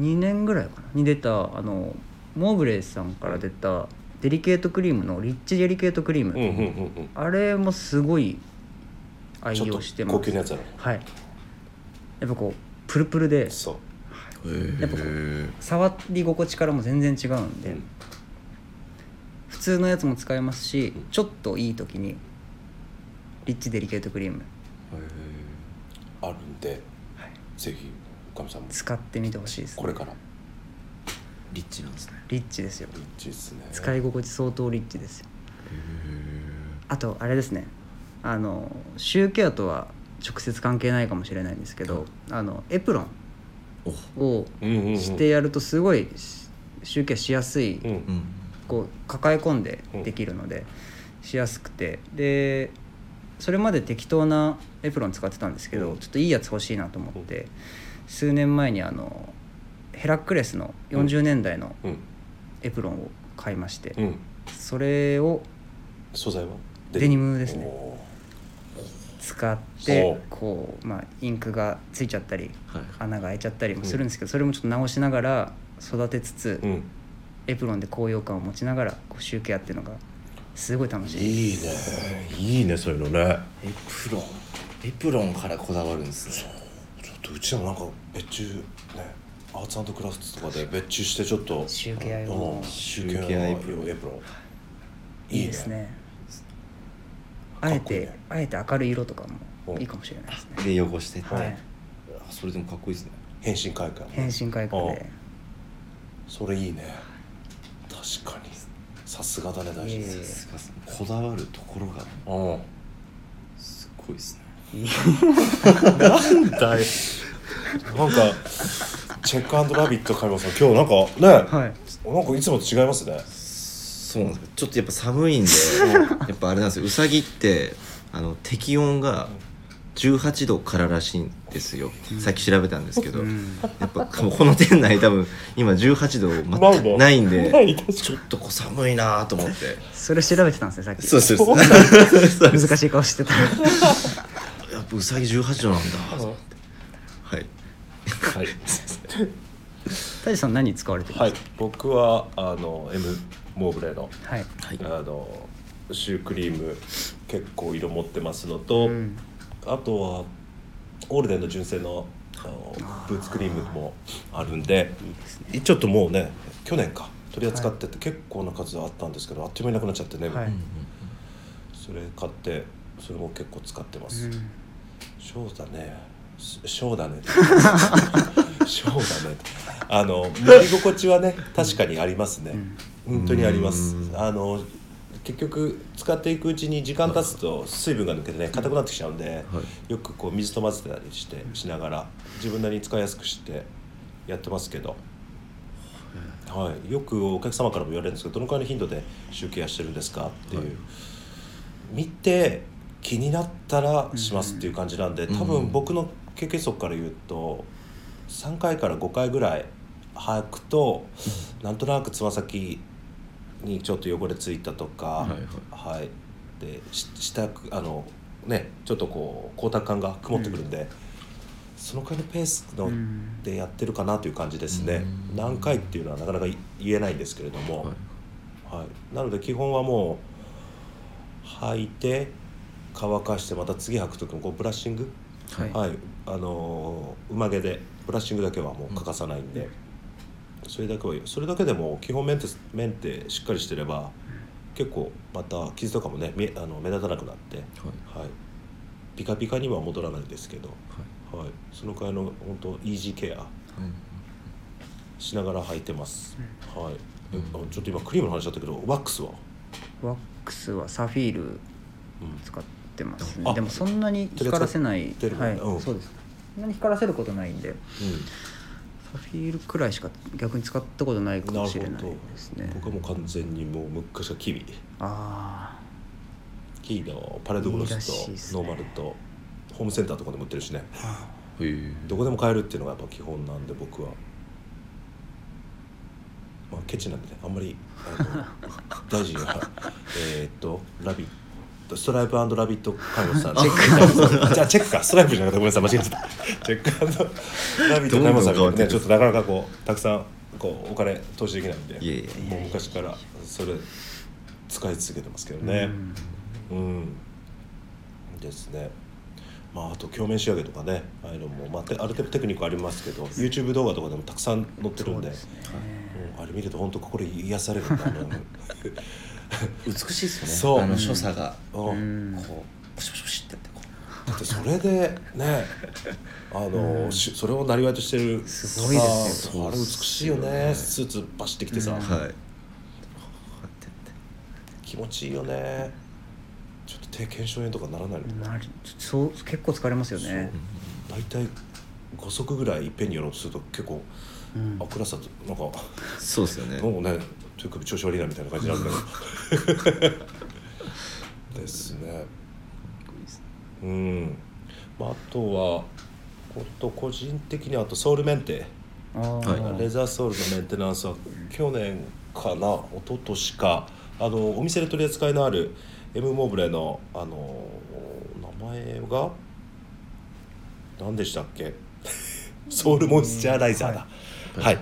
2年ぐらいかなに出たあのモーブレイさんから出たデリケートクリームのリッチデリケートクリーム、うんうんうんうん。うんあれもすごい愛用してます。高級なやつだろ。はい。やっぱこうプルプルでそう。やっぱこへ触り心地からも全然違うんで、うん。普通のやつも使えますしちょっといい時にリッチデリケートクリームあるんで、ぜひおかみさんも使ってみてほしいです、これから。リッチなんですね。リッチですよ。リッチですね。使い心地相当リッチですよ。あとあれですね。あのシューケアとは直接関係ないかもしれないんですけど、あのエプロンお。をうんうんうんしてやるとすごいシューケアしやすい、うん。うん。こう抱え込んでできるのでしやすくて。でそれまで適当なエプロン使ってたんですけど、うん。ちょっといいやつ欲しいなと思って、数年前にあのヘラクレスの40年代のうん。エプロンを買いまして、うん。それを素材は？デニム。ですね。お使っおてうこう、まあ、インクがついちゃったりはい穴が開いちゃったりもするんですけど、それもちょっと直しながら育てつつ、エプロンで高揚感を持ちながらこうシューケアっていうのがすごい楽しい。いいね。いいねそういうのね。エプロンエプロンからこだわるんですね。ちょっとうちらもなんか別注ねアーツクラフトとかで別注してちょっとシューケア用のうんシュシューーケアエプロン。プロンエプロン。いいですね。あえてあえて明るい色とかもうんいいかもしれないですね。で汚してって、はいあそれでもかっこいいですね。変身開花変身開花で。それいいね。確かにさすがだね大臣。さすがですこだわるところが。う。んすごいですね。なんだい。なんかチェックアンドラビット買います今日なんかね、はい。なんかいつもと違いますね。そうなんですよ。ちょっとやっぱ寒いんでやっぱあれなんですよ。うさぎってあの適温が18度かららしいんですよ、さっき調べたんですけど、うん。やっぱこの店内多分今18度全くないんでちょっとこう寒いなと思って。それ調べてたんですねさっき。そうです。そう難しい顔してたやっぱうさぎ18度なんだ。はい。はい、タジさん何使われてるんはい。です、僕はあの M モーブレーのかはい。はい。あのシュークリーム結構色持ってますのと、うんあとはオールデンの純正のあのブーツクリームもあるんでいいね。ちょっともうね去年か取り扱ってて結構な数あったんですけどあっという間になくなっちゃってね、はい。それ買ってそれも結構使ってます、うん。そうだね。しそうだね。そうだね。あの乗り心地はね確かにありますね、本当にあります。うん。あの結局使っていくうちに時間経つと水分が抜けてね硬くなってきちゃうんで、よくこう水と混ぜたりしてしながら自分なりに使いやすくしてやってますけど、はい、よくお客様からも言われるんですけどどのくらいの頻度で集計してるんですかっていう、はい。見て気になったらしますっていう感じなんで、多分僕の経験則から言うと3回から5回ぐらい履くと、なんとなくつま先にちょっと汚れついたとか、はいはい。でし下くあのねちょっとこう光沢感が曇ってくるんで、そのくらいのペースの、うん。でやってるかなという感じですね、うん。何回っていうのはなかなか言えないんですけれども、はい。はい、なので基本はもう履いて乾かしてまた次履く時もこうブラッシング、はい。はい。あのー馬毛でブラッシングだけはもう欠かさないんで、それだけはそれだけでも基本メンテメンテしっかりしてれば結構また傷とかもねみあの目立たなくなって、はい、ピカピカには戻らないですけど、はい、そのくらいの本当イージーケアしながら履いてます、はい。えあちょっと今クリームの話だったけどワックスは？ワックスはサフィールうん。使ってますあねでもそんなに光らせない。はい、うん。そうです。そんなに光らせることないんで。うサフィールくらいしか逆に使ったことないかもしれないですね。僕はもう完全にもう昔はキビあキーのパレードグロスとノーマルとホームセンターとかでも売ってるしね。どこでも買えるっていうのがやっぱ基本なんで僕は。まあケチなんでねあんまりあの 大臣は。えーっとラビットストライプラビット看護師さんチェック。じゃあチェックか。ストライプじゃなかった。ごめんなさい。間違えちゃった。チェックラビット看護師さんどんどん変わってるねちょっとなかなかこうたくさんこうお金投資できないんで。もう昔からそれ使い続けてますけどね。うん、ですね。まああと鏡面仕上げとかね。ああいうのも、まあ、てある程度テクニックありますけど YouTube 動画とかでもたくさん載ってるんで。ね。うん。あれ見ると本当心癒されるんだ 美しいですよね。そう。あの所作が。こうん。うん。うポシポシポシってやってこう。だってそれでねあの、しそれをなりわいとしてる。すごいですよ。あれ美しいよね。スーツ走ってきてさ、うん。はい。気持ちいいよね。ちょっと手腱鞘炎とかならないのな。る。そう結構疲れますよね。大体5足ぐらいいっぺんにやろうとすると結構、うん。あ暗さとなんか。そうですよね。もうね手首調子悪いなみたいな感じなんだけど。ですね。うん、まあ、あとはこと個人的にはあとソウルメンテ。レザーソールのメンテナンスは去年かな一昨年か。あのお店で取り扱いのある M モーブレのあの名前が何でしたっけ？ソウルモイスチャーライザーだ。はい、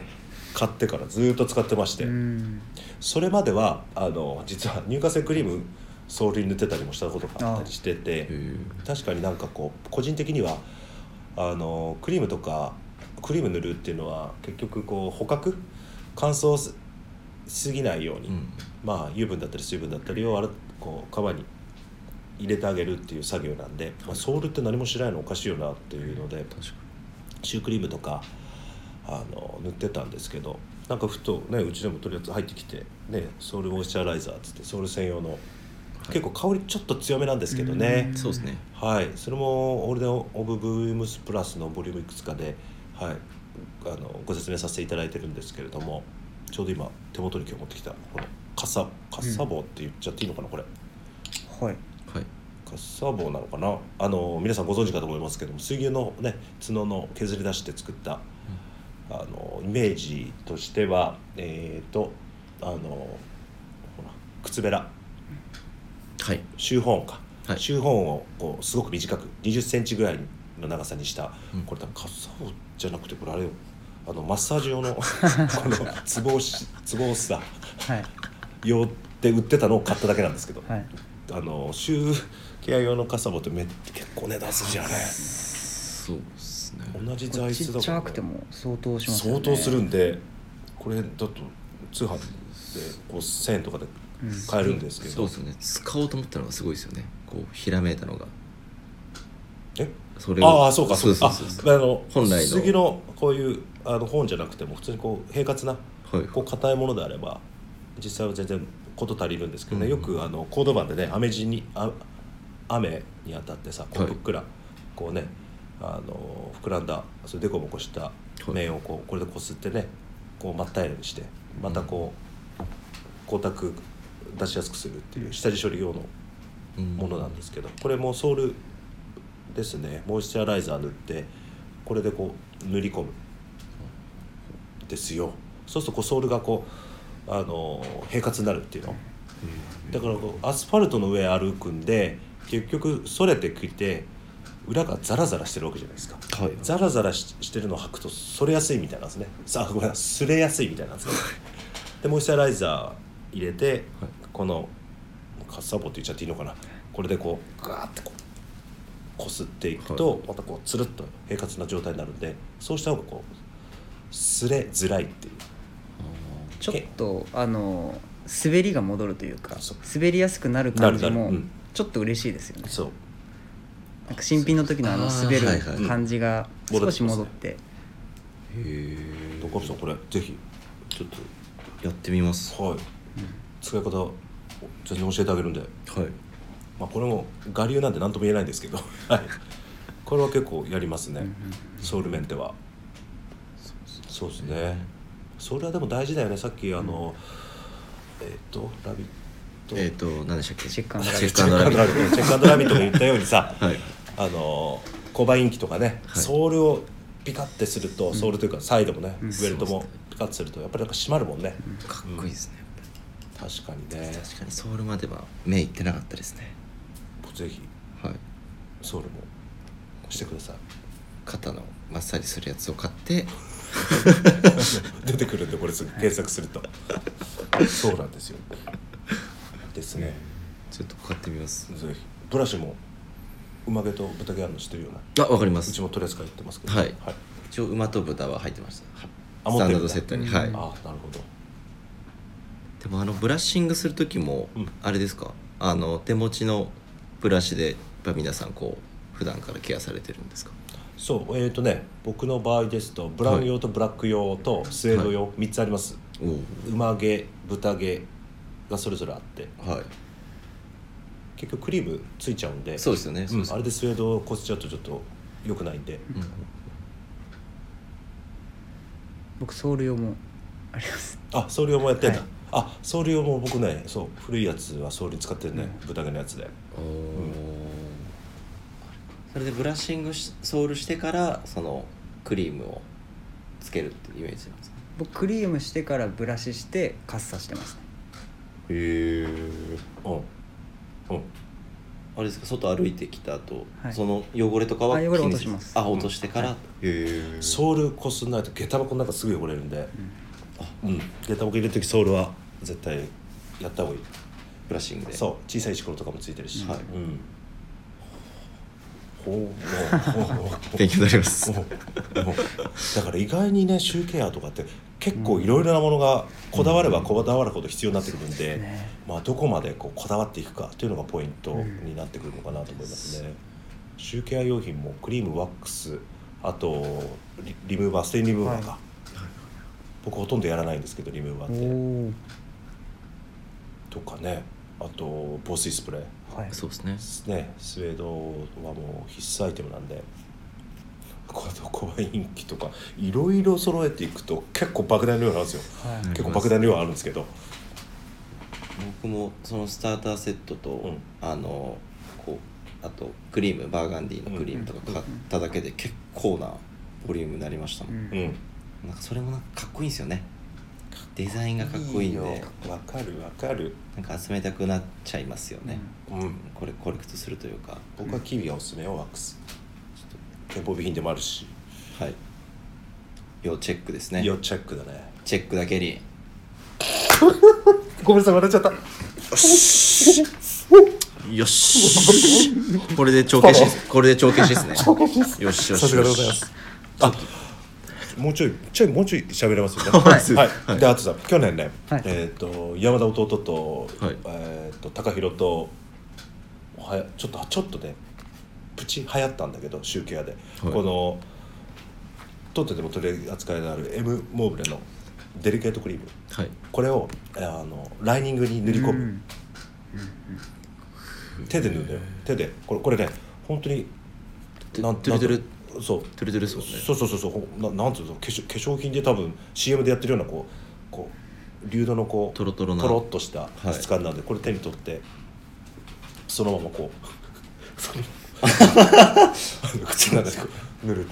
買ってからずーっと使ってまして、うんそれまではあの実は乳化性クリームソールに塗ってたりもしたことがあったりしてて確かになんかこう個人的にはあのクリームとかクリーム塗るっていうのは結局こう捕獲乾燥しすぎないように、うん。まあ油分だったり水分だったりをあらこう皮に入れてあげるっていう作業なんで、まあ、ソールって何もしないのおかしいよなっていうのでシュークリームとかあの塗ってたんですけどなんかふとねうちでもとりあえず入ってきてねソウルモイスチャーライザーっつってソウル専用の、結構香りちょっと強めなんですけどね、うんそうですね。はい。それもオールデン・オブ・ブームスプラスのボリュームいくつかで、はい、あのご説明させていただいてるんですけれどもちょうど今手元に今日持ってきたこのカッサカッサ棒って言っちゃっていいのかなこれ。はい。はい。カッサ棒なのかな。あの皆さんご存知かと思いますけども水牛のね角の削り出して作った、あのイメージとしてはえっ、とあのほら靴べら。はい。シューホーンか、はい。シューホーンをこうすごく短く2 0センチぐらいの長さにした、うん。これ多分カッサ棒じゃなくてこれあれよ。あのマッサージ用の このツボ押しツボ押すさはい。用で売ってたのを買っただけなんですけど、はい。あのシューケア用のカサボってめ結構値段するじゃんねそう同じ材質だからっちゃくても相当しますよね。相当するんでこれだと通販でこう1000円とかで買えるんですけど、そうですよね。使おうと思ったのがすごいですよね。こうひらめいたのが。え？それああそうかそうそうそうそうああの本来の。杉のこういうあの本じゃなくても普通にこう平滑なはいこう硬いものであれば実際は全然事足りるんですけどね、うん。よくあのコード板でね雨地にあ雨に当たってさこうはい。ふっくら、こうねあの膨らんだそれでこぼこしたい。面をこうこれでこすってねこう真っ平らにしてまたこう光沢出しやすくするっていう下地処理用のものなんですけどこれもソールですね。モイスチャライザー塗ってこれでこう塗り込むですよ。そうするとこうソールがこうあの平滑になるっていうの。だからこうアスファルトの上歩くんで結局それてきて裏がザラザラしてるわけじゃないですか、はい。ザラザラししてるのを履くとそれやすいみたいなんですね。さあごめんなさいすれやすいみたいなんですね。でモイスチャライザー入れて、このカッサボって言っちゃっていいのかな。これでこうガーってこうこすっていくと、はい。またこうつるっと平滑な状態になるんでそうした方がこうすれづらいっていう。ちょっとあの滑りが戻るというか滑りやすくなる感じもちょっと嬉しいですよね。そうなんか新品の時のあのあー。滑るはいはい感じがうん。少し戻って。へえ高橋さんこれぜひちょっやってみます。とはい、使い方全然教えてあげるんで、はい。まあ、これも我流なんで何とも言えないんですけど、はい、これは結構やりますね、ソウルメンテは。そうですね。それはでも大事だよね。さっきあの、えっ、と「ラビット!」えっと何でしたっけ？チェックアンドラチビット。ェックアンドラビット。チェックアンドラビットが言ったようにさ、はいあのコバインキとかね、はい。ソールをピカッてすると、ソールというかサイドもね、うん。ウエルトもピカッてするとやっぱりなんか締まるもんね、かっこいいですね。確かにね。確かにソールまでは目いってなかったですね。ぜひはい。ソールもしてください。肩のマッサージするやつを買って。出てくるんでこれすぐ検索すると。そうなんですよ。ですね。ちょっと買ってみます。ぜひ。ブラシも馬毛と豚毛あるの知ってるような？あわかります。うちも取り扱いやってますけど。はい。一応馬と豚は入ってました。はあ持ってるんだ。スタンダードセットに。うんはい。あなるほど。でもあのブラッシングする時もうん。あれですか？あの手持ちのブラシでやっぱ皆さんこう普段からケアされてるんですか？そうえっ、ー、とね僕の場合ですとブラウン用とブラック用とスウェード用、3つあります。おお馬毛豚毛がそれぞれあって。はい結局クリームついちゃうんで。そうですよね。そうです。あれでスウェードをこすっちゃうとちょっと良くないんで、うん僕ソウル用もあります。あソール用もやってんだ、はい。あソール用も僕ねそう古いやつはソールに使ってるね、豚毛のやつで。おー。それでブラッシングしソールしてからそのクリームをつけるっていうイメージなんですか？僕クリームしてからブラシしてカッサしてますね。へえうんうんあれですか？外歩いてきた後、はい。その汚れとかはあ汚れ落とします。あ落としてから、へえソールこすんないと下駄箱の中すぐ汚れるんで、うん、下駄箱入れる時ソールは絶対やった方がいい。ブラッシングで。そう。小さい石ころとかもついてるし、はい。うん勉強になりますだから意外にねシューケアとかって結構いろいろなものがこだわればこだわるほど必要になってくるんで、ねまあ、どこまでこうこだわっていくかというのがポイントになってくるのかなと思いますね。シューケア用品もクリームワックスあとリムーバーステンリムーバーか、は僕ほとんどやらないんですけどリムーバーってとかねあと防水スプレーはい。そうですね。ねスウェードはもう必須アイテムなんで。このコバイン機とかいろいろ揃えていくと結構莫大な量なんですよ、はい結構莫大な量あるんですけど僕もそのスターターセットと、んあのこうあとクリームバーガンディーのクリームとか買っただけで結構なボリュームになりましたもん、うんうんなんかそれもなんかかっこいいんですよねデザインがかっこいいんよ。でわかるわかる。なんか集めたくなっちゃいますよね、うん。これコレクトするというか。僕はキウイがおすすめよワックス。ちょっと店舗備品でもあるし、はい。要チェックですね。要チェックだね。チェックだけに。ごめんなさい笑っちゃった。よし。これで帳消しこれで帳消しですね。よしよし。さすがでございます。あもうちょいちょいもうちょい喋れますよね。はい。はい、であとさ去年ね、はい。えっ、と山田弟と,、はい。えっと高弘とはやちょっとちょっとねプチ流行ったんだけどシューケアで、はい。この当店でも取り扱いのある M モーブレのデリケートクリーム。はい。これをあのライニングに塗り込む、うん。手で塗るんだよ。手で。これこれね本当になんトゥルトゥルなんそう。トゥルトゥルですもんねそうそうそうそう。ほななんていうの化粧化粧品で多分 CM でやってるようなこうこう流動のこうトロトロなトロっとしたはい。質感なんで、これ手に取ってそのままこう その 口の中でこう塗る。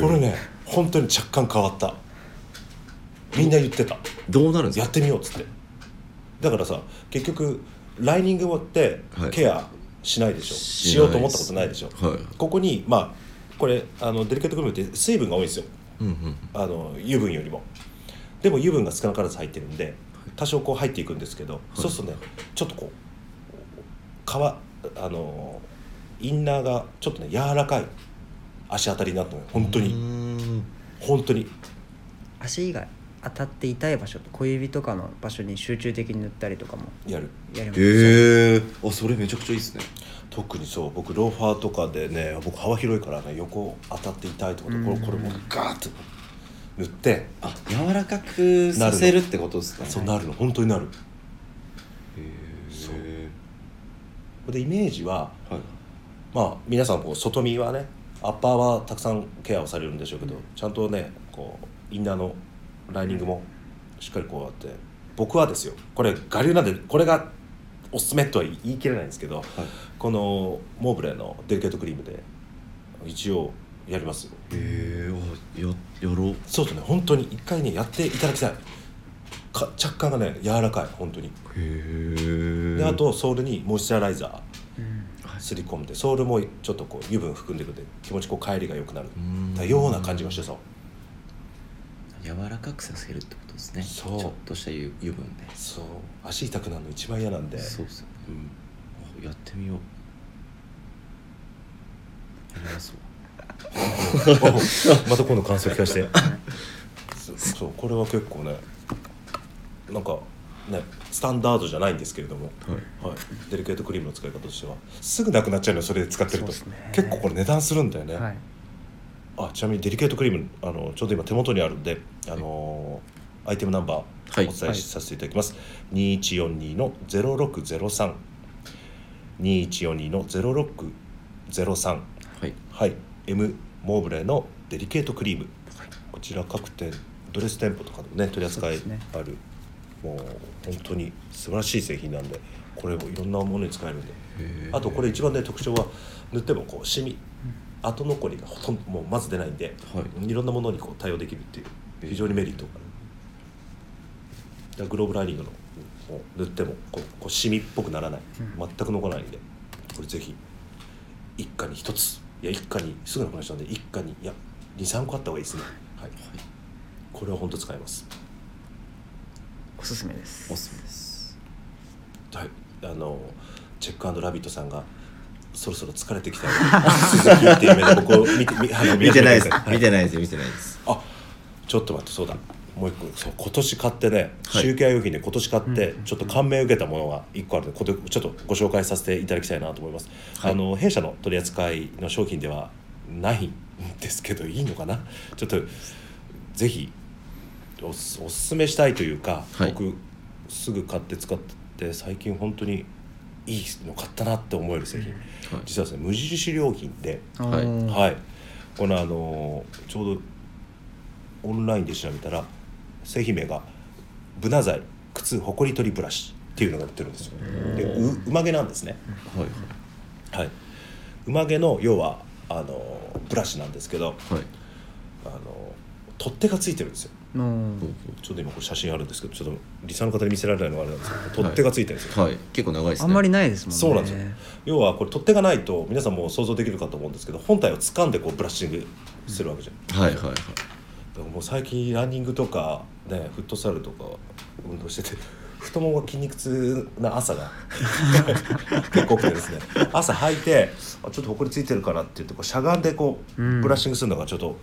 これね本当に若干変わった。みんな言ってた。どうなるんですか？やってみようっつって。だからさ結局ライニング持ってはい。ケアしないでしょ、ししようと思ったことないでしょ、はい。ここにまあこれあのデリケートクリームって水分が多いんですよ。うんうん。あの油分よりも。でも油分が少なからず入ってるんで多少こう入っていくんですけど、そうするとねちょっとこう皮あのインナーがちょっとね柔らかい足当たりになったのよ。本当に。ん。本当に。足以外当たって痛い場所小指とかの場所に集中的に塗ったりとかもやる。やります、へえあそれめちゃくちゃいいですね。特にそう僕ローファーとかでね僕幅広いからね横当たって痛いとかでこれこれもうガーッと塗ってあ柔らかくさせるってことですかね。そうなるの。本当になる。そう。でイメージははい。まあ皆さんこう外見はねアッパーはたくさんケアをされるんでしょうけどちゃんとねこうインナーのライニングもしっかりこうやって僕はですよこれ我流なんでこれがおすすめとは言い切れないんですけど、このモーブレーのデリケートクリームで一応やりますよ。へえややろう。そうとね本当に一回ねやっていただきたい。か着感がね柔らかい本当に。へえであとソールにモイスチャライザうん。ーすり込んでソールもちょっとこう油分含んでいくんで気持ちこう帰りが良くなる。ん。ような感じがしてさ柔らかくさせるってことですね。そう。ちょっとした油油分で。そう。足痛くなるの一番嫌なんで。そうっすよね。うん。あやってみよう。やりますわ。また今度感想聞かせて。そうこれは結構ねなんかねスタンダードじゃないんですけれども、はい。はい、デリケートクリームの使い方としては。すぐなくなっちゃうのよそれで使ってると、ね。結構これ値段するんだよね、はいあちなみにデリケートクリームあのちょうど今手元にあるんで、あのーアイテムナンバーはい。お伝えしさせていただきます、2142の0603 2142の0603はい。はい。M モーブレーのデリケートクリーム、こちら各店ドレス店舗とかでもね取り扱いある、もう本当に素晴らしい製品なんでこれもいろんなものに使えるんで。へあとこれ一番ね特徴は塗ってもこうシミ後残りがほとんどもうまず出ないんで、、はい。ろんなものにこう対応できるっていう非常にメリットがある。グローブライニングのを塗ってもこうこうシミっぽくならない、全く残らないんでこれぜひ一家に一ついや一家にすぐなくなっちゃうんで一家にいや23個あった方がいいですね。はい、これは本当使えます。おすすめです。おすすめです。はい。あのチェックラビットさんがそろそろ疲れてきた 鈴木っていう目で僕を見てみあの見てないです。は見てないです見てないです。あちょっと待ってそうだ。もう一個そう今年買ってねはい。集計用品で今年買ってちょっと感銘を受けたものが一個あるのでこれちょっとご紹介させていただきたいなと思います、はい。あの弊社の取り扱いの商品ではないんですけどいいのかな？ちょっとぜひおすおすすめしたいというか、はい。僕すぐ買って使って最近本当にいいの買ったなって思える製品、はい。実はですね無印良品ではい。はい、このあのちょうどオンラインで調べたら製品名が「ブナ材靴ほこり取りブラシ」っていうのが売ってるんですよ。でう馬毛なんですね。はい。はい。馬毛の要はあのブラシなんですけどはい。あの取っ手がついてるんですようん。ちょうど今これ写真あるんですけどちょっとリサの方に見せられないのがあれなんですけど取っ手がついてるんですよ、はい。結構長いですね。あんまりないですもんね。そうなんですよ。要はこれ取っ手がないと皆さんも想像できるかと思うんですけど本体を掴んでこうブラッシングするわけじゃん、はいはいはい。だからもう最近ランニングとかねフットサルとか運動してて太ももが筋肉痛な朝が 結構多くてですね。朝履いてあちょっとほこりついてるかなって言ってこうしゃがんでこううん。ブラッシングするのがちょっと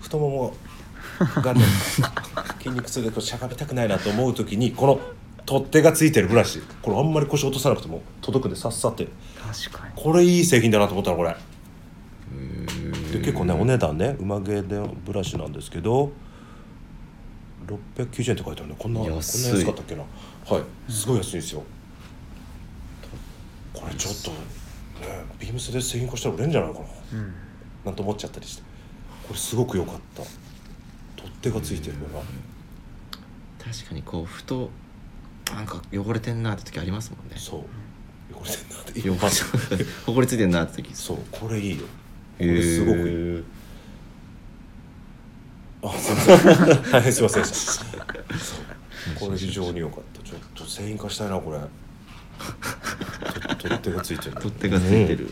太ももがね筋肉痛でこうしゃがみたくないなと思う時にこの取っ手がついてるブラシ。これあんまり腰落とさなくても届くんでさっさって。確かに。これいい製品だなと思ったのこれ。で結構ねお値段ね馬毛でブラシなんですけど690円って書いてあるね。こんなこんな安い。安かったっけな。はい。すごい安いんですよ。これちょっとねビームスで製品化したら売れるんじゃないかな。うん。なんて思っちゃったりして。これすごく良かった手がついてるのが確かにこうふとなんか汚れてんなって時ありますもんね。そう。汚れてんなって。汚れてほ こりついてんなって時そうこれいいよ。こへれすごくいい。ーあすいません。大変すいません そう。これ非常に良かった。ちょっと製品化したいなこれ。と取っ手がついてる。取っ手がついてる。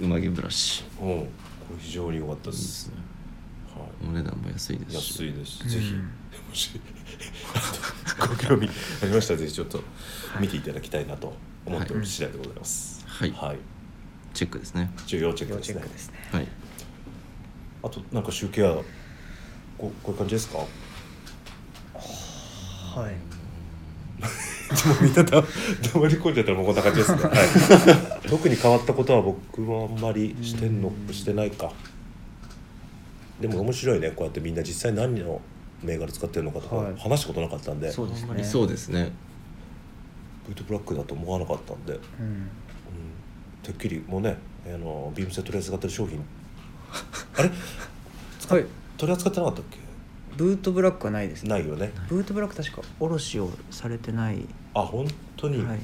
馬毛ブラシ。うん、うんこれ非常に良かったです、はお値段も安いでい、すし。安いです、ぜひ。も しご興味ありましたらぜひちょっと見ていただきたいなと思っておる次第でございます。はい。はい、チェックですね。重要チェック要ですね。ですね。はい。あとなんか集計はここういう感じですか？はい。もうみんなだ黙り込んじゃったらもうこんな感じですね、はい、特に変わったことは僕はあんまりしてんのしてないかでも面白いねこうやってみんな実際何の銘柄使ってるのかとかはい。話したことなかったんで、そうですね。あんまりそうですね。ブートブラックだと思わなかったんで、うん、うん。てっきりもうねあのビームセットで扱ってる商品。あれ？はい。取り扱ってなかったっけ？ブートブラックはないですね。ないよね。ブートブラック確か卸をされてない。あ本当に、はい。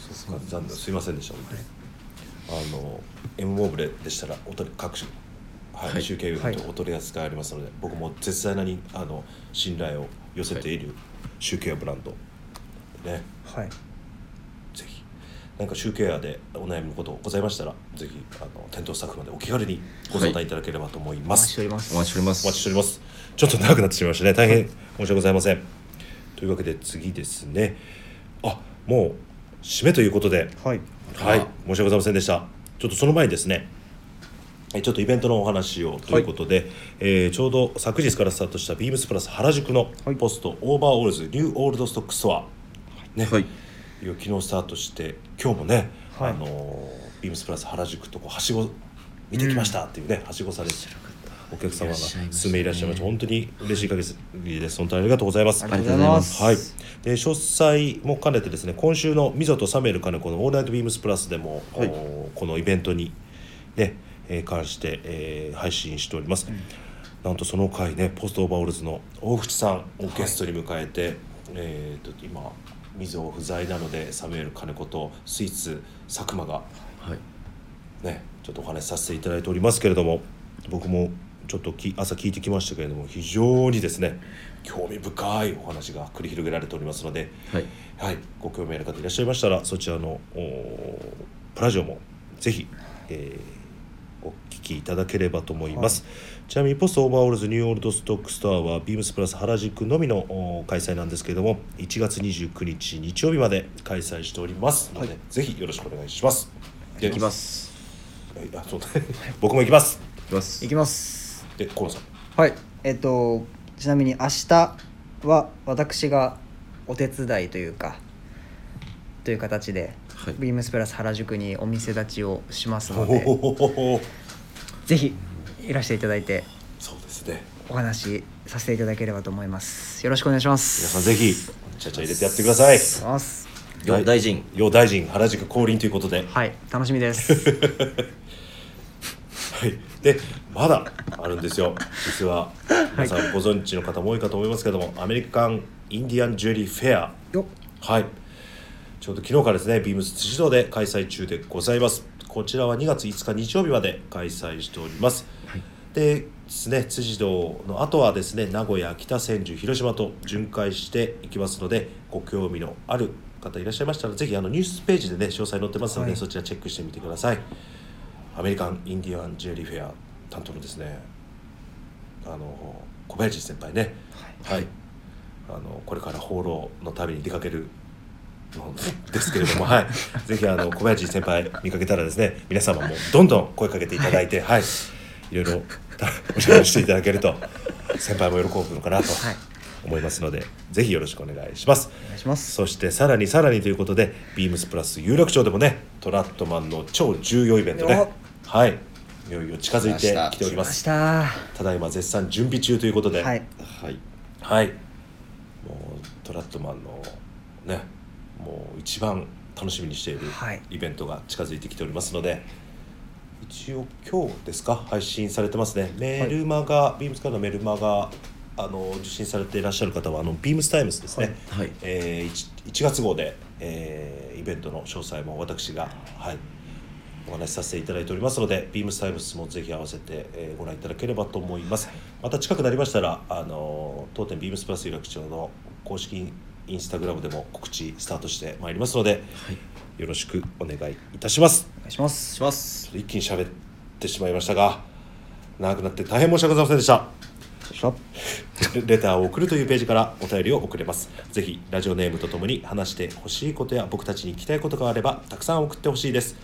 そうか。残念。すいませんでした、本当に。あの M モーブレでしたらお取り各種、はい。はい集計ユニはい。ットお取り扱いありますので、僕も絶大なにあの信頼を寄せている集計ブランド。ね。はい。ぜひ。なんか集計屋でお悩みのことございましたらぜひあの店頭スタッフまでお気軽にご相談いただければと思いおます、待ちしてお待ちしております。お待ちしております。ちょっと長くなってしまいましたね。大変申し訳ございません。というわけで次ですね。あもう締めということで。はい。はい。あ申し訳ございませんでした。ちょっとその前にですねえちょっとイベントのお話をということで、えーちょうど昨日からスタートしたビームスプラス原宿のはい。ポスト、オーバーオールズニューオールドストックストア。ね、はい。昨日スタートして今日もね、はい。あのービームスプラス原宿とこうはしご見てきましたっていうね、はしごされてお客様が数名いらっしゃいました。本当に嬉しい限りです。本当にありがとうございます。ありがとうございます。はい、で詳細も兼ねてですね今週の溝とサメル金子の「オールナイトビームスプラス」でも、はい。おこのイベントにね、えー関して、えー配信しております、なんとその回ねポストオーバーオールズの大渕さんをゲストに迎えて、えー、と今溝不在なのでサムエル金子とスイーツ佐久間がはい。ねちょっとお話しさせていただいておりますけれども僕もちょっとき朝聞いてきましたけれども非常にですね興味深いお話が繰り広げられておりますので、はい。はい、ご興味ある方いらっしゃいましたらそちらのおプラジオもぜひ、えーお聞きいただければと思います、ちなみにポストオーバーオールズニューオールドストックストアはビームスプラス原宿のみのお開催なんですけれども1月29日日曜日まで開催しておりますので、ぜひよろしくお願いします。で行きます。はいあそうだ。僕も行きます。行きます。いきます。で河野さん。はい。えっとちなみに明日は私がお手伝いというかという形で、はい。ビームスプラス原宿にお店立ちをしますのでぜひいらしていただいてそうですね。お話しさせていただければと思います。よろしくお願いします。皆さんぜひちゃちゃ入れてやってください。よ大臣。よ大臣原宿降臨ということで。はい。楽しみです。はい、でまだあるんですよ。実は皆さんご存知の方も多いかと思いますけども、アメリカン・インディアン・ジュエリー・フェア。よはいちょうど昨日からですねビームス辻堂で開催中でございます。こちらは2月5日日曜日まで開催しております、でですね辻堂の後はですね名古屋北千住広島と巡回していきますのでご興味のある方いらっしゃいましたらぜひあのニュースページでね詳細載ってますので、はい。そちらチェックしてみてください。アメリカン・インディアン・ジュエリー・フェア担当のですねあの小林先輩ね。はい、あのこれから放浪の旅に出かけるのですけれども、はい、ぜひあの小林先輩見かけたらですね皆様もどんどん声かけていただいて、はい、いろいろたおしゃべりしていただけると先輩も喜ぶのかなとはい。思いますので、ぜひよろしくお願いします。お願いします。そしてさらにさらにということでビームスプラス有楽町でもねトラットマンの超重要イベントねはい。いよいよ近づいてきております。した。ただいま絶賛準備中ということで。はいはい。はい。もうトラットマンのねもう一番楽しみにしているはい。イベントが近づいてきておりますので、一応今日ですか？配信されてますね。メルマガ、ビームスからのメルマガあの受信されていらっしゃる方はあのビームスタイムズですね、はい。えー 1, 1月号で、えーイベントの詳細も私が、はい、お話しさせていただいておりますのでビームスタイムズもぜひ合わせて、えーご覧いただければと思います。また近くなりましたらあの当店ビームスプラス有楽町の公式インスタグラムでも告知スタートしてまいりますので、よろしくお願いいたします。お願いします。します。一気に喋ってしまいましたが長くなって大変申し訳ございませんでした。レターを送るというページからお便りを送れます。ぜひラジオネームとともに話してほしいことや僕たちに聞きたいことがあればたくさん送ってほしいです。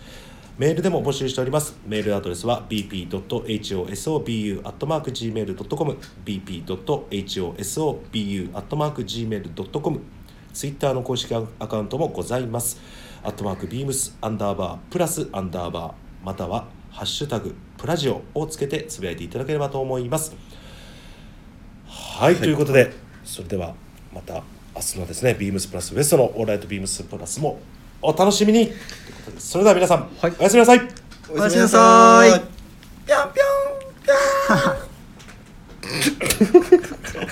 メールでも募集しております。メールアドレスは bp.hosobu.gmail.com bp.hosobu.gmail.com ツイッターの公式アカウントもございます。アットマークビームスアンダーバープラスアンダーバーまたはハッシュタグプラジオをつけてつぶやいていただければと思います。はい、ということでそれではまた明日のですねビームスプラスウエストのオールライトビームスプラスもお楽しみに。それでは皆さん、はい、おやすみなさい。おやすみなさい。ぴょんぴょんぴょん。